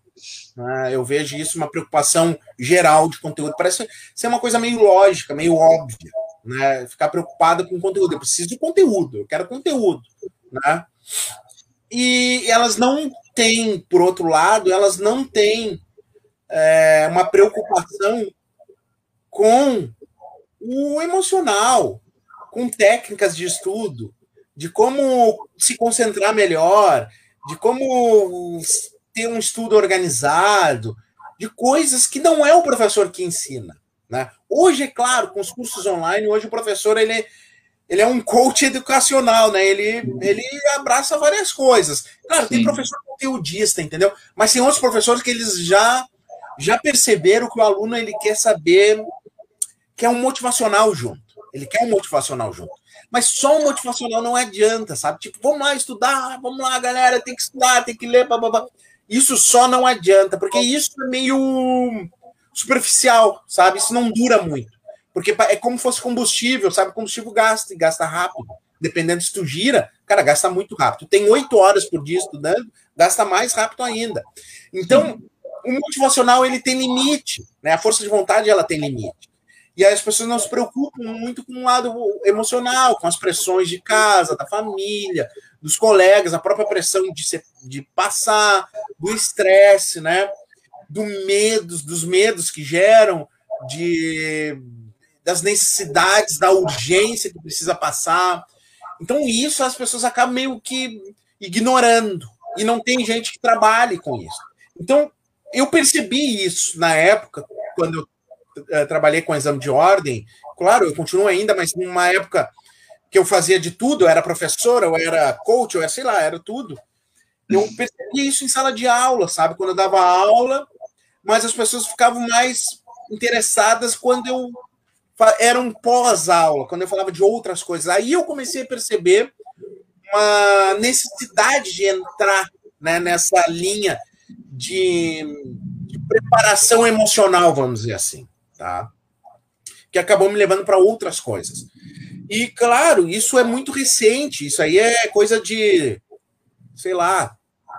Né? Eu vejo isso uma preocupação geral de conteúdo. Parece ser uma coisa meio lógica, meio óbvia. Né? Ficar preocupada com o conteúdo. Eu preciso de conteúdo, eu quero conteúdo. Né? E elas não têm, por outro lado, elas não têm é, uma preocupação com o emocional, com técnicas de estudo, de como se concentrar melhor, de como ter um estudo organizado, de coisas que não é o professor que ensina. Né? Hoje, é claro, com os cursos online, hoje o professor ele, ele é um coach educacional, né? Ele, ele abraça várias coisas. Claro, Sim. tem professor conteudista, entendeu? Mas tem outros professores que eles já já perceberam que o aluno ele quer saber quer um motivacional junto. Ele quer um motivacional junto. Mas só um motivacional não adianta, sabe? Tipo, vamos lá estudar, vamos lá, galera, tem que estudar, tem que ler, blá. Isso só não adianta, porque isso é meio superficial, sabe? Isso não dura muito. Porque é como se fosse combustível, sabe? combustível gasta e gasta rápido. Dependendo se tu gira, cara, gasta muito rápido. Tem oito horas por dia estudando, gasta mais rápido ainda. Então, o motivacional ele tem limite, né? A força de vontade ela tem limite. E aí as pessoas não se preocupam muito com o lado emocional, com as pressões de casa, da família, dos colegas, a própria pressão de, ser, de passar, do estresse, né? Do medos, dos medos que geram, de, das necessidades, da urgência que precisa passar. Então, isso as pessoas acabam meio que ignorando. E não tem gente que trabalhe com isso. Então, eu percebi isso na época, quando eu uh, trabalhei com exame de ordem, claro, eu continuo ainda, mas numa época que eu fazia de tudo, eu era professora, eu era coach, eu era, sei lá, era tudo. Eu percebia isso em sala de aula, sabe? Quando eu dava aula, mas as pessoas ficavam mais interessadas quando eu era um pós-aula, quando eu falava de outras coisas. Aí eu comecei a perceber uma necessidade de entrar né, nessa linha de, de preparação emocional, vamos dizer assim tá? Que acabou me levando para outras coisas. E, claro, isso é muito recente, isso aí é coisa de, sei lá,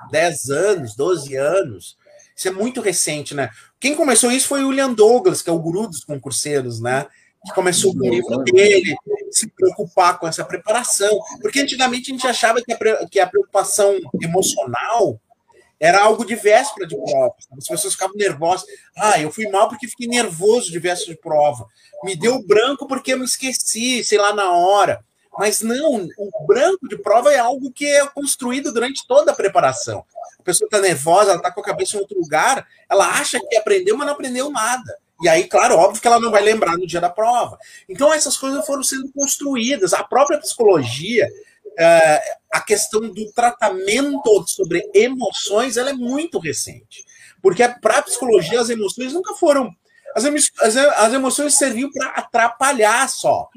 10 anos, 12 anos. Isso é muito recente, né? Quem começou isso foi o William Douglas, que é o guru dos concurseiros, né? Que começou com o livro dele, se preocupar com essa preparação. Porque antigamente a gente achava que a, que a preocupação emocional era algo de véspera de prova. As pessoas ficavam nervosas. Ah, eu fui mal porque fiquei nervoso de véspera de prova. Me deu branco porque eu me esqueci, sei lá, na hora. Mas não, o branco de prova é algo que é construído durante toda a preparação. A pessoa está nervosa, ela está com a cabeça em outro lugar, ela acha que aprendeu, mas não aprendeu nada. E aí, claro, óbvio que ela não vai lembrar no dia da prova. Então, essas coisas foram sendo construídas. A própria psicologia é, a questão do tratamento sobre emoções ela é muito recente. Porque para a psicologia as emoções nunca foram. As, as, as emoções serviam para atrapalhar só.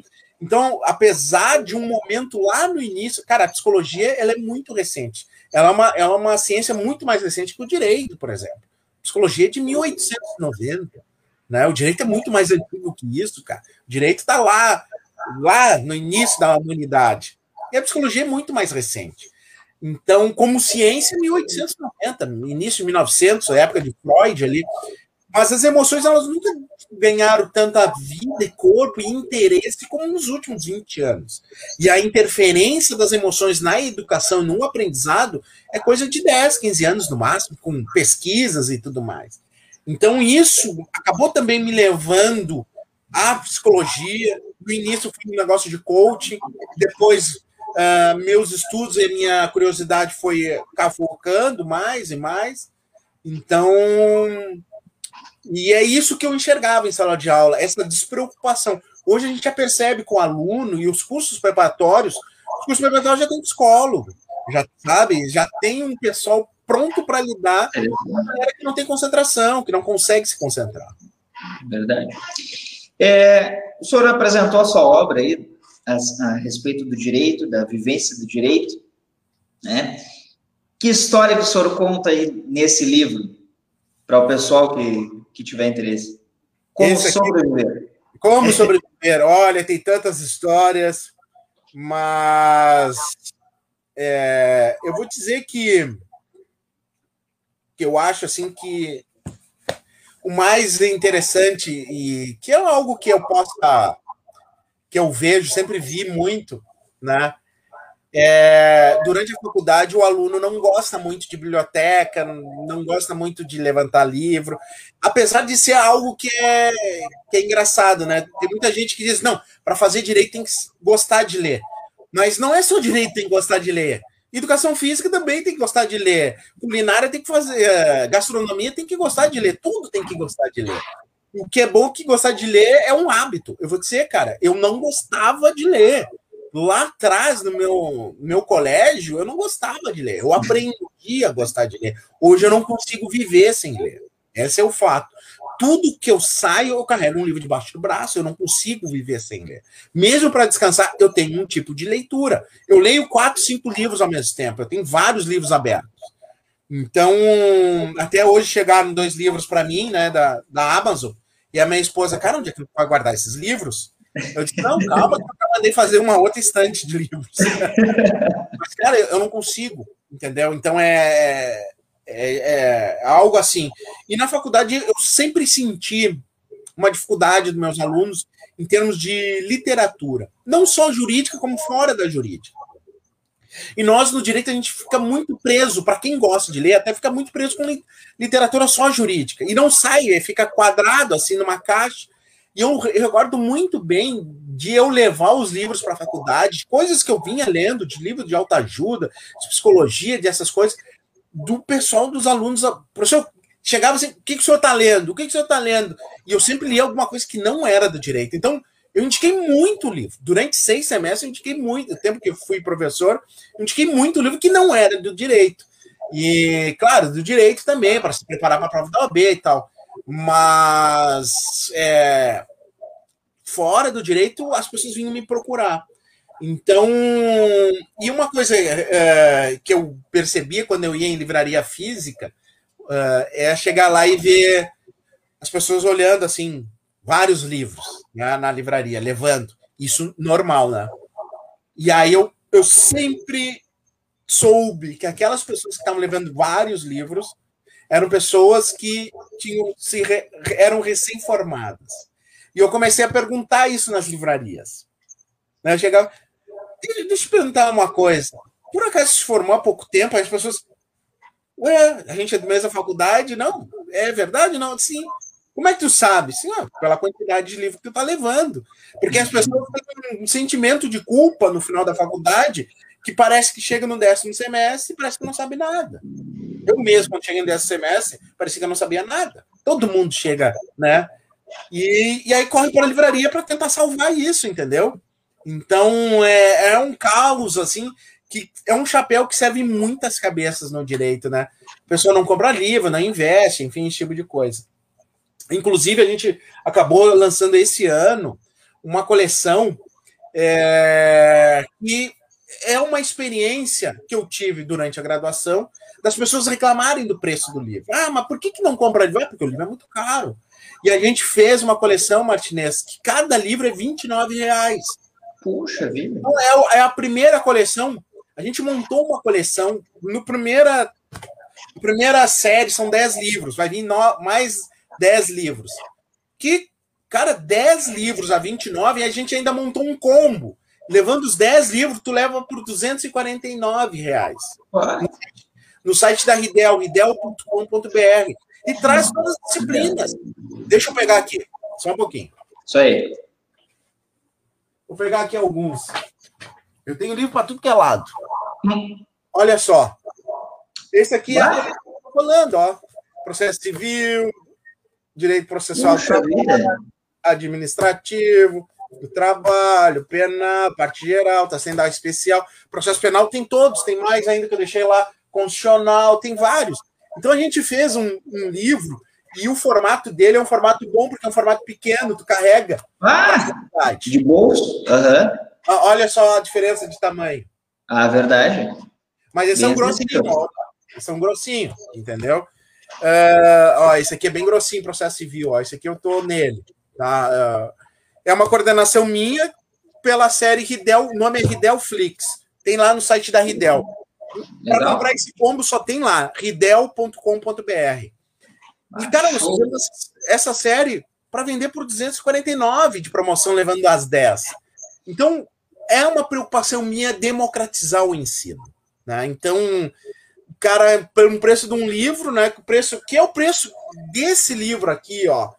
Então, apesar de um momento lá no início, cara, a psicologia ela é muito recente. Ela é uma, ela é uma ciência muito mais recente que o direito, por exemplo. Psicologia é de 1890. Né? O direito é muito mais antigo que isso, cara. O direito está lá, lá no início da humanidade. E a psicologia é muito mais recente. Então, como ciência, 1890, início de 1900, a época de Freud ali. Mas as emoções, elas nunca ganharam tanta vida corpo e interesse como nos últimos 20 anos. E a interferência das emoções na educação e no aprendizado é coisa de 10, 15 anos no máximo, com pesquisas e tudo mais. Então, isso acabou também me levando à psicologia. No início, fui um negócio de coaching, depois, uh, meus estudos e minha curiosidade foi cavocando mais e mais. Então, e é isso que eu enxergava em sala de aula, essa despreocupação. Hoje a gente já percebe com o aluno e os cursos preparatórios, os cursos preparatórios já tem psicólogo, já sabe, já tem um pessoal pronto para lidar com a galera que não tem concentração, que não consegue se concentrar.
Verdade. É, o senhor apresentou a sua obra aí a, a, respeito do direito, da vivência do direito, né? Que história que o senhor conta aí nesse livro para o pessoal que, que tiver interesse?
Como Esse sobreviver? Aqui, como sobreviver? Olha, tem tantas histórias, mas é, eu vou dizer que que eu acho assim que o mais interessante e que é algo que eu possa que eu vejo, sempre vi muito, né? É, durante a faculdade, o aluno não gosta muito de biblioteca, não gosta muito de levantar livro, apesar de ser algo que é, que é engraçado, né? Tem muita gente que diz: não, para fazer direito tem que gostar de ler. Mas não é só direito tem que gostar de ler. Educação física também tem que gostar de ler. Culinária tem que fazer. Eh, gastronomia tem que gostar de ler. Tudo tem que gostar de ler. O que é bom que gostar de ler é um hábito. Eu vou dizer, cara, eu não gostava de ler. Lá atrás, no meu, meu colégio, eu não gostava de ler. Eu aprendi a gostar de ler. Hoje eu não consigo viver sem ler. Esse é o fato tudo que eu saio, eu carrego um livro debaixo do braço, eu não consigo viver sem ler. Mesmo para descansar, eu tenho um tipo de leitura. Eu leio quatro, cinco livros ao mesmo tempo, eu tenho vários livros abertos. Então, até hoje chegaram dois livros para mim, né, da, da Amazon, e a minha esposa, cara, onde é que eu vou guardar esses livros? Eu disse, não, calma, que eu mandei fazer uma outra estante de livros. Mas, cara, eu não consigo, entendeu? Então é é, é, algo assim. E na faculdade eu sempre senti uma dificuldade dos meus alunos em termos de literatura, não só jurídica, como fora da jurídica. E nós, no direito, a gente fica muito preso, para quem gosta de ler, até fica muito preso com literatura só jurídica. E não sai, fica quadrado assim numa caixa. E eu, eu recordo muito bem de eu levar os livros para a faculdade, coisas que eu vinha lendo, de livro de autoajuda, de psicologia, dessas coisas, do pessoal dos alunos. Professor, chegava assim, o que, que o senhor está lendo? O que, que o senhor está lendo? E eu sempre lia alguma coisa que não era do direito. Então, eu indiquei muito livro. Durante seis semestres, eu indiquei muito. O tempo que eu fui professor, eu indiquei muito livro que não era do direito. E, claro, do direito também, para se preparar para a prova da OAB e tal. Mas, é, fora do direito, as pessoas vinham me procurar. Então, e uma coisa é, que eu percebia quando eu ia em livraria física é, é chegar lá e ver as pessoas olhando assim, vários livros né, na livraria, levando. Isso normal, né? E aí eu, eu sempre soube que aquelas pessoas que estavam levando vários livros eram pessoas que tinham se re, eram recém-formadas. E eu comecei a perguntar isso nas livrarias. Né? Eu chegava, Deixa eu perguntar uma coisa. Por acaso se formou há pouco tempo, as pessoas. Ué, a gente é do mesma faculdade? Não. É verdade? Não. Sim. Como é que tu sabe? Sim, ó, pela quantidade de livro que tu tá levando. Porque as pessoas têm um sentimento de culpa no final da faculdade que parece que chega no décimo semestre e parece que não sabe nada. Eu mesmo, quando cheguei no décimo semestre, parecia que eu não sabia nada. Todo mundo chega, né? E, e aí corre para a livraria para tentar salvar isso, entendeu? Então é, é um caos assim que é um chapéu que serve muitas cabeças no direito, né? A pessoa não compra livro, não investe, enfim, esse tipo de coisa. Inclusive, a gente acabou lançando esse ano uma coleção é, que é uma experiência que eu tive durante a graduação das pessoas reclamarem do preço do livro. Ah, mas por que, que não compra livro? Ah, porque o livro é muito caro. E a gente fez uma coleção, Martinez, que cada livro é 29 reais.
Puxa vida.
Então, é, é a primeira coleção. A gente montou uma coleção. No primeira, primeira série são 10 livros. Vai vir no, mais 10 livros. Que, cara, 10 livros a 29 e a gente ainda montou um combo. Levando os 10 livros, tu leva por 249 reais. No site da Ridel, ridel.com.br. E traz todas as disciplinas. Deixa eu pegar aqui, só um pouquinho.
Isso aí.
Vou pegar aqui alguns. Eu tenho livro para tudo que é lado. Olha só. Esse aqui é o que eu falando, ó. Processo civil, direito processual administrativo, do trabalho, penal, parte geral, tá sendo a especial. Processo penal tem todos, tem mais ainda que eu deixei lá, constitucional, tem vários. Então a gente fez um, um livro e o formato dele é um formato bom, porque é um formato pequeno, tu carrega.
Ah, de bolso? Aham.
Ah, Olha só a diferença de tamanho.
Ah, verdade.
Mas eles são
Mesmo
grossinhos,
assim,
ó. Eles são grossinhos, entendeu? É, ó, esse aqui é bem grossinho, processo civil, ó. Esse aqui eu tô nele. Tá? É, é uma coordenação minha pela série Ridel, o nome é Ridel Flix. Tem lá no site da Ridel. Para comprar esse combo só tem lá, ridel.com.br. E, cara, nós fizemos essa série para vender por 249 de promoção, levando as 10. Então, é uma preocupação minha democratizar o ensino. Né? Então, o cara, por um preço de um livro, né? que O preço, que é o preço desse livro aqui, ó,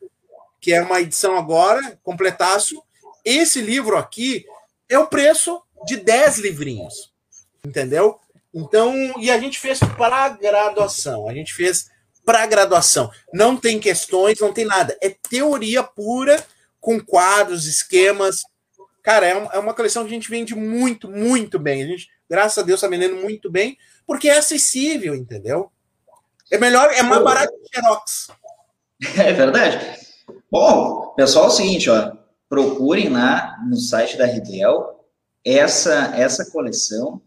que é uma edição agora, completaço. Esse livro aqui é o preço de 10 livrinhos. Entendeu? Então, e a gente fez para graduação. A gente fez para graduação. Não tem questões, não tem nada. É teoria pura, com quadros, esquemas. Cara, é um- é uma coleção que a gente vende muito, muito bem. A gente, graças a Deus, está vendendo muito bem, porque é acessível, entendeu? É melhor, é mais barato que Xerox.
É verdade. Bom, pessoal, é o seguinte, ó, procurem lá no site da Ridel essa, essa coleção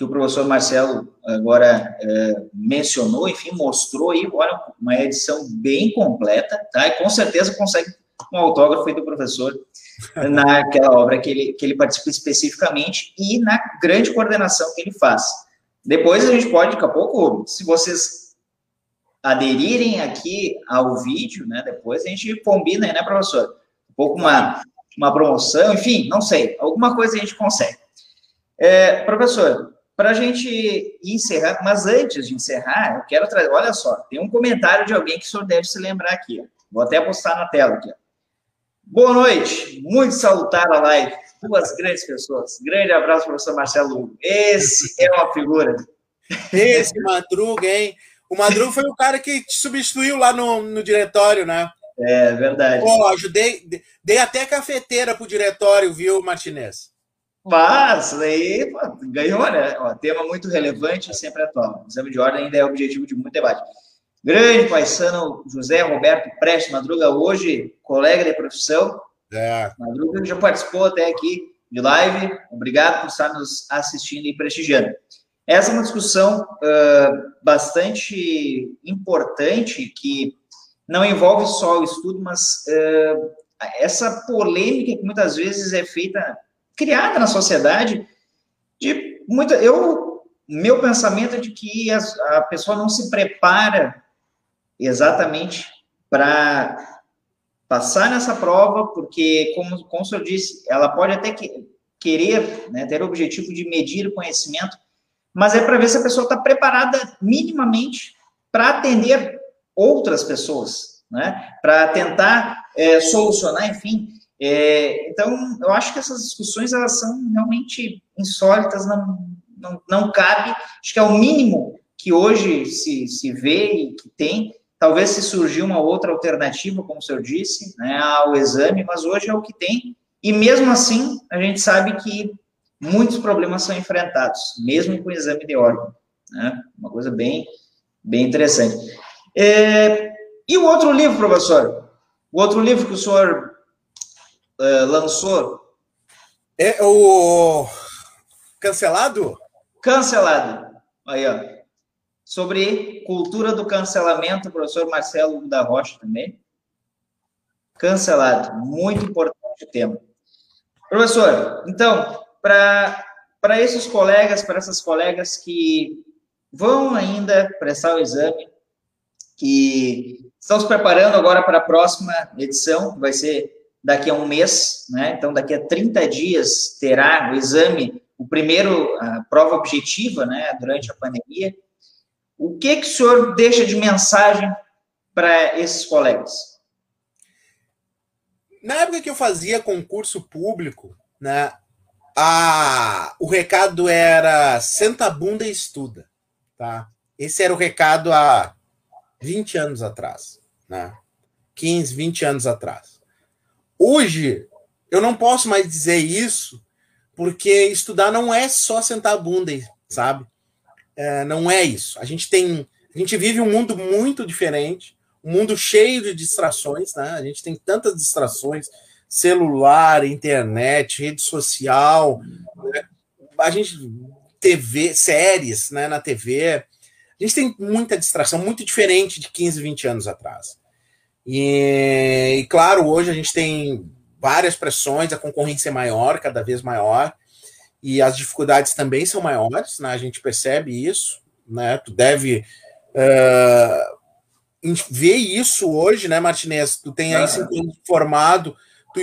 que o professor Marcelo agora é, mencionou, enfim, mostrou aí, olha, uma edição bem completa, tá? E com certeza consegue um autógrafo aí do professor naquela obra que ele, que ele participa especificamente e na grande coordenação que ele faz. Depois a gente pode, daqui a pouco, se vocês aderirem aqui ao vídeo, né? Depois a gente combina aí, né, professor? Um pouco uma, uma promoção, enfim, não sei, alguma coisa a gente consegue. É, professor, para a gente encerrar, mas antes de encerrar, eu quero trazer, olha só, tem um comentário de alguém que o senhor deve se lembrar aqui, ó. vou até postar na tela aqui. ó. Boa noite, muito salutar a live, duas grandes pessoas, grande abraço, professor Marcelo Hugo, esse é uma figura,
Esse Madruga, hein? O Madruga foi o cara que te substituiu lá no, no diretório, né?
é verdade.
Pô, ajudei, de- dei até cafeteira pro diretório, viu, Martinez?
Mas aí pô, ganhou, né? Ó, tema muito relevante e sempre atual. O exame de ordem ainda é objetivo de muito debate. Grande paisano José Roberto Prestes Madruga, hoje colega de profissão.
É.
Madruga já participou até aqui de live. Obrigado por estar nos assistindo e prestigiando. Essa é uma discussão ah, bastante importante que não envolve só o estudo, mas ah, essa polêmica que muitas vezes é feita, criada na sociedade, de muita. Eu, meu pensamento é de que as- a pessoa não se prepara exatamente para passar nessa prova, porque, como, como o senhor disse, ela pode até que, querer né, ter o objetivo de medir o conhecimento, mas é para ver se a pessoa está preparada minimamente para atender outras pessoas, né? para tentar é, solucionar, enfim. É, então, eu acho que essas discussões elas são realmente insólitas, não, não, não cabe, acho que é o mínimo que hoje se, se vê e que tem, talvez se surgir uma outra alternativa, como o senhor disse, né, ao exame, mas hoje é o que tem, e mesmo assim, a gente sabe que muitos problemas são enfrentados, mesmo com o exame de órgão, né, uma coisa bem, bem interessante. É, e o outro livro, professor? O outro livro que o senhor eh, lançou,
É o cancelado?
cancelado, aí, ó, sobre cultura do cancelamento, o professor Marcelo da Rocha também, cancelado, muito importante o tema. Professor, então, para esses colegas, para essas colegas que vão ainda prestar o exame, que estão se preparando agora para a próxima edição, que vai ser daqui a um mês, né? Então, daqui a 30 dias terá o exame, o primeiro, a prova objetiva, né, durante a pandemia. O que que o senhor deixa de mensagem para esses colegas?
Na época que eu fazia concurso público, né, a, o recado era senta a bunda e estuda. Tá? Esse era o recado há 20 anos atrás. Né? 15, 20 anos atrás. Hoje, eu não posso mais dizer isso, porque estudar não é só sentar a bunda, sabe? É, não é isso. A gente tem. A gente vive um mundo muito diferente, um mundo cheio de distrações, né? A gente tem tantas distrações, celular, internet, rede social, né? a gente TV, séries, né, na TV. A gente tem muita distração, muito diferente de 15, 20 anos atrás. E, e, claro, hoje a gente tem várias pressões, a concorrência é maior, cada vez maior, e as dificuldades também são maiores, né? A gente percebe isso, né? Tu deve uh, ver isso hoje, né, Martinez? Tu tem aí cinco anos formado, tu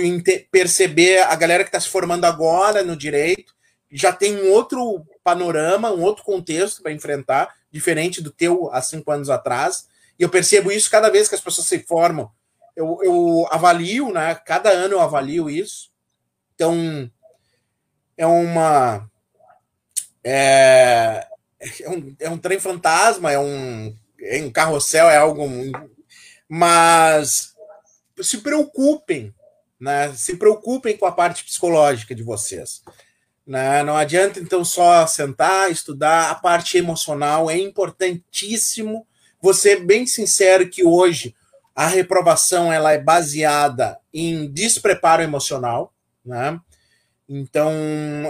perceber a galera que está se formando agora no direito já tem um outro panorama, um outro contexto para enfrentar, diferente do teu há cinco anos atrás. E eu percebo isso cada vez que as pessoas se formam. Eu, eu avalio, né? Cada ano eu avalio isso. Então, é uma. É, é, um, é um trem fantasma, é um, é um carrossel, é algo. Mas se preocupem, né? Se preocupem com a parte psicológica de vocês. Né? Não adianta, então, só sentar, estudar. A parte emocional é importantíssimo Vou ser bem sincero que hoje a reprovação ela é baseada em despreparo emocional, né? Então,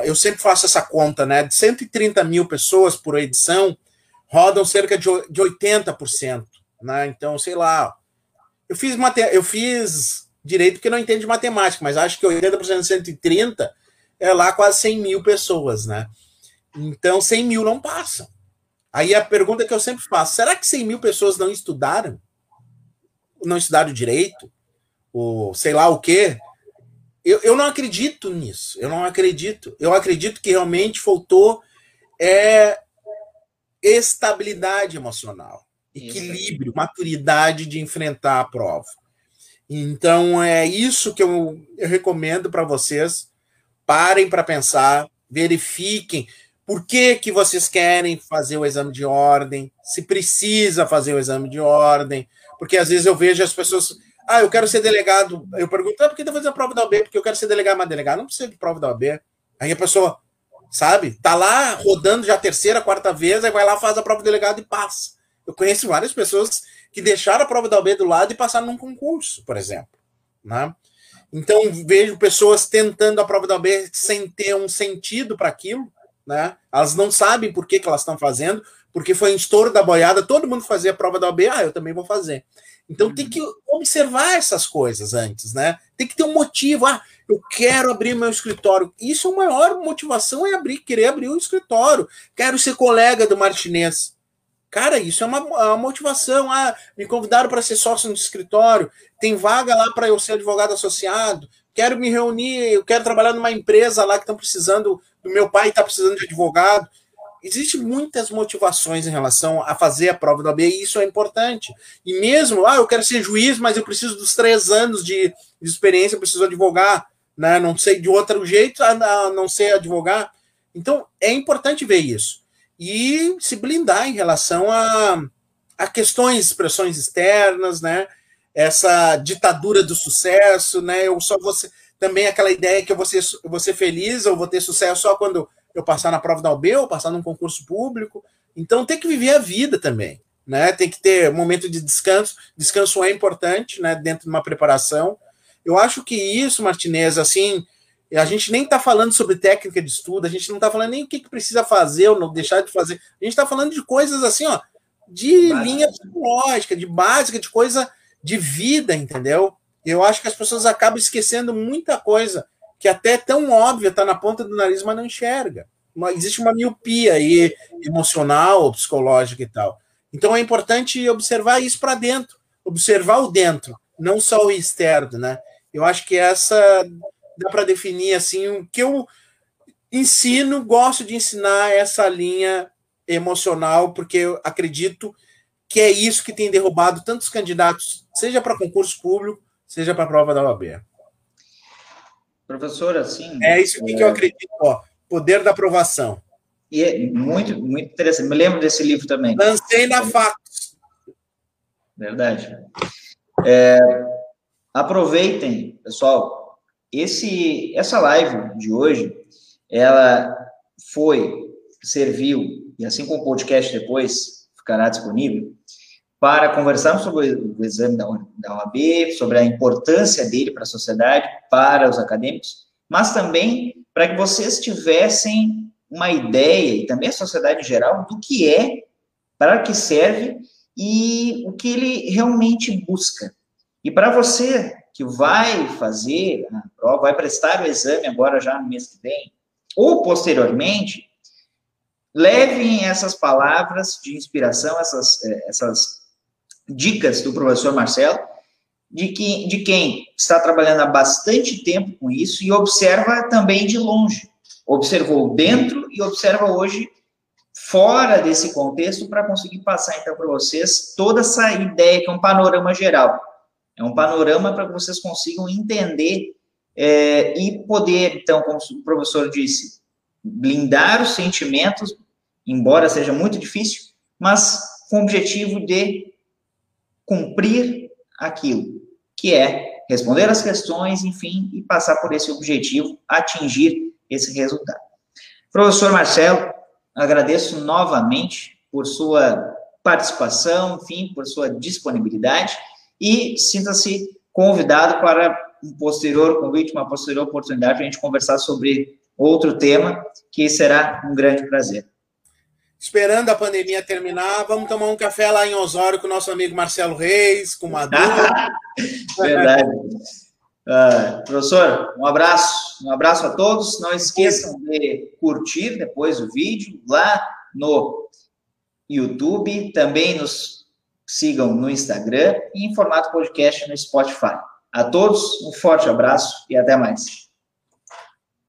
eu sempre faço essa conta, né? De 130 mil pessoas por edição, rodam cerca de 80%, né? Então, sei lá, eu fiz, mate... eu fiz direito porque não entendo de matemática, mas acho que 80% de 130 é lá quase 100 mil pessoas, né? Então, 100 mil não passam. Aí a pergunta que eu sempre faço: será que 100 mil pessoas não estudaram? Não estudaram direito? Ou sei lá o quê? Eu, eu não acredito nisso. Eu não acredito. Eu acredito que realmente faltou é, estabilidade emocional, equilíbrio, maturidade de enfrentar a prova. Então é isso que eu, eu recomendo para vocês. Parem para pensar, verifiquem por que, que vocês querem fazer o exame de ordem? Se precisa fazer o exame de ordem? Porque às vezes eu vejo as pessoas. Ah, eu quero ser delegado. Eu pergunto, ah, por que tá fazendo a prova da OAB? Porque eu quero ser delegado, mas delegado não precisa de prova da OAB. Aí a pessoa, sabe, tá lá rodando já a terceira, quarta vez, aí vai lá, faz a prova do delegado e passa. Eu conheço várias pessoas que deixaram a prova da OAB do lado e passaram num concurso, por exemplo. Né? Então, vejo pessoas tentando a prova da OAB sem ter um sentido para aquilo né? Elas não sabem por que, que elas estão fazendo, porque foi em estouro da boiada, todo mundo fazia a prova da OAB, ah, eu também vou fazer. Então uhum. tem que observar essas coisas antes, né? Tem que ter um motivo, ah, eu quero abrir meu escritório. Isso é a maior motivação é abrir, querer abrir o um escritório. Quero ser colega do Martinez. Cara, isso é uma, uma motivação. Ah, me convidaram para ser sócio no escritório, tem vaga lá para eu ser advogado associado, quero me reunir, eu quero trabalhar numa empresa lá que estão precisando o meu pai está precisando de advogado. Existem muitas motivações em relação a fazer a prova da OAB e isso é importante. E mesmo, ah, eu quero ser juiz, mas eu preciso dos três anos de, de experiência, eu preciso advogar, né? não sei de outro jeito a, a não ser advogar. Então, é importante ver isso. E se blindar em relação a, a questões, pressões externas, né? Essa ditadura do sucesso, né? Eu só vou ser, também aquela ideia que eu vou ser, eu vou ser feliz, ou vou ter sucesso só quando eu passar na prova da UB ou passar num concurso público. Então tem que viver a vida também, né? Tem que ter momento de descanso. Descanso é importante, né? Dentro de uma preparação. Eu acho que isso, Martinez, assim, a gente nem está falando sobre técnica de estudo, a gente não está falando nem o que, que, precisa fazer ou não deixar de fazer. A gente está falando de coisas assim, ó, de básica. linha psicológica, de básica, de coisa de vida, entendeu? Eu acho que as pessoas acabam esquecendo muita coisa que até é tão óbvia, está na ponta do nariz, mas não enxerga. Uma, existe uma miopia aí, emocional, psicológica e tal. Então é importante observar isso para dentro, observar o dentro, não só o externo, né? Eu acho que essa dá para definir assim o que eu ensino, gosto de ensinar essa linha emocional, porque eu acredito que é isso que tem derrubado tantos candidatos, seja para concurso público, seja para a prova da OAB.
Professor, assim.
É isso que, é... que eu acredito, ó, poder da aprovação.
E é muito, muito interessante. Me lembro desse livro também.
Lancei na Factos.
Verdade. É, aproveitem, pessoal. Esse, essa live de hoje, ela foi, serviu, e assim como o podcast depois ficará disponível, para conversarmos sobre o exame da, OAB, sobre a importância dele para a sociedade, para os acadêmicos, mas também para que vocês tivessem uma ideia, e também a sociedade em geral, do que é, para que serve e o que ele realmente busca. E para você que vai fazer a prova, vai prestar o exame agora já no mês que vem, ou posteriormente, levem essas palavras de inspiração, essas, eh, essas dicas do professor Marcelo, de, que, de quem está trabalhando há bastante tempo com isso e observa também de longe. Observou dentro e observa hoje fora desse contexto para conseguir passar então para vocês toda essa ideia que é um panorama geral. É um panorama para que vocês consigam entender é, e poder, então, como o professor disse, blindar os sentimentos, embora seja muito difícil, mas com o objetivo de cumprir aquilo, que é responder as questões, enfim, e passar por esse objetivo, atingir esse resultado. Professor Marcelo, agradeço novamente por sua participação, enfim, por sua disponibilidade e sinta-se convidado para um posterior convite, uma posterior oportunidade para a gente conversar sobre outro tema, que será um grande prazer
esperando a pandemia terminar, vamos tomar um café lá em Osório com o nosso amigo Marcelo Reis, com o Madu.
Verdade. Uh, professor, um abraço, um abraço a todos. Não esqueçam de curtir depois o vídeo lá no YouTube, também nos sigam no Instagram e em formato podcast no Spotify. A todos, um forte abraço e até mais.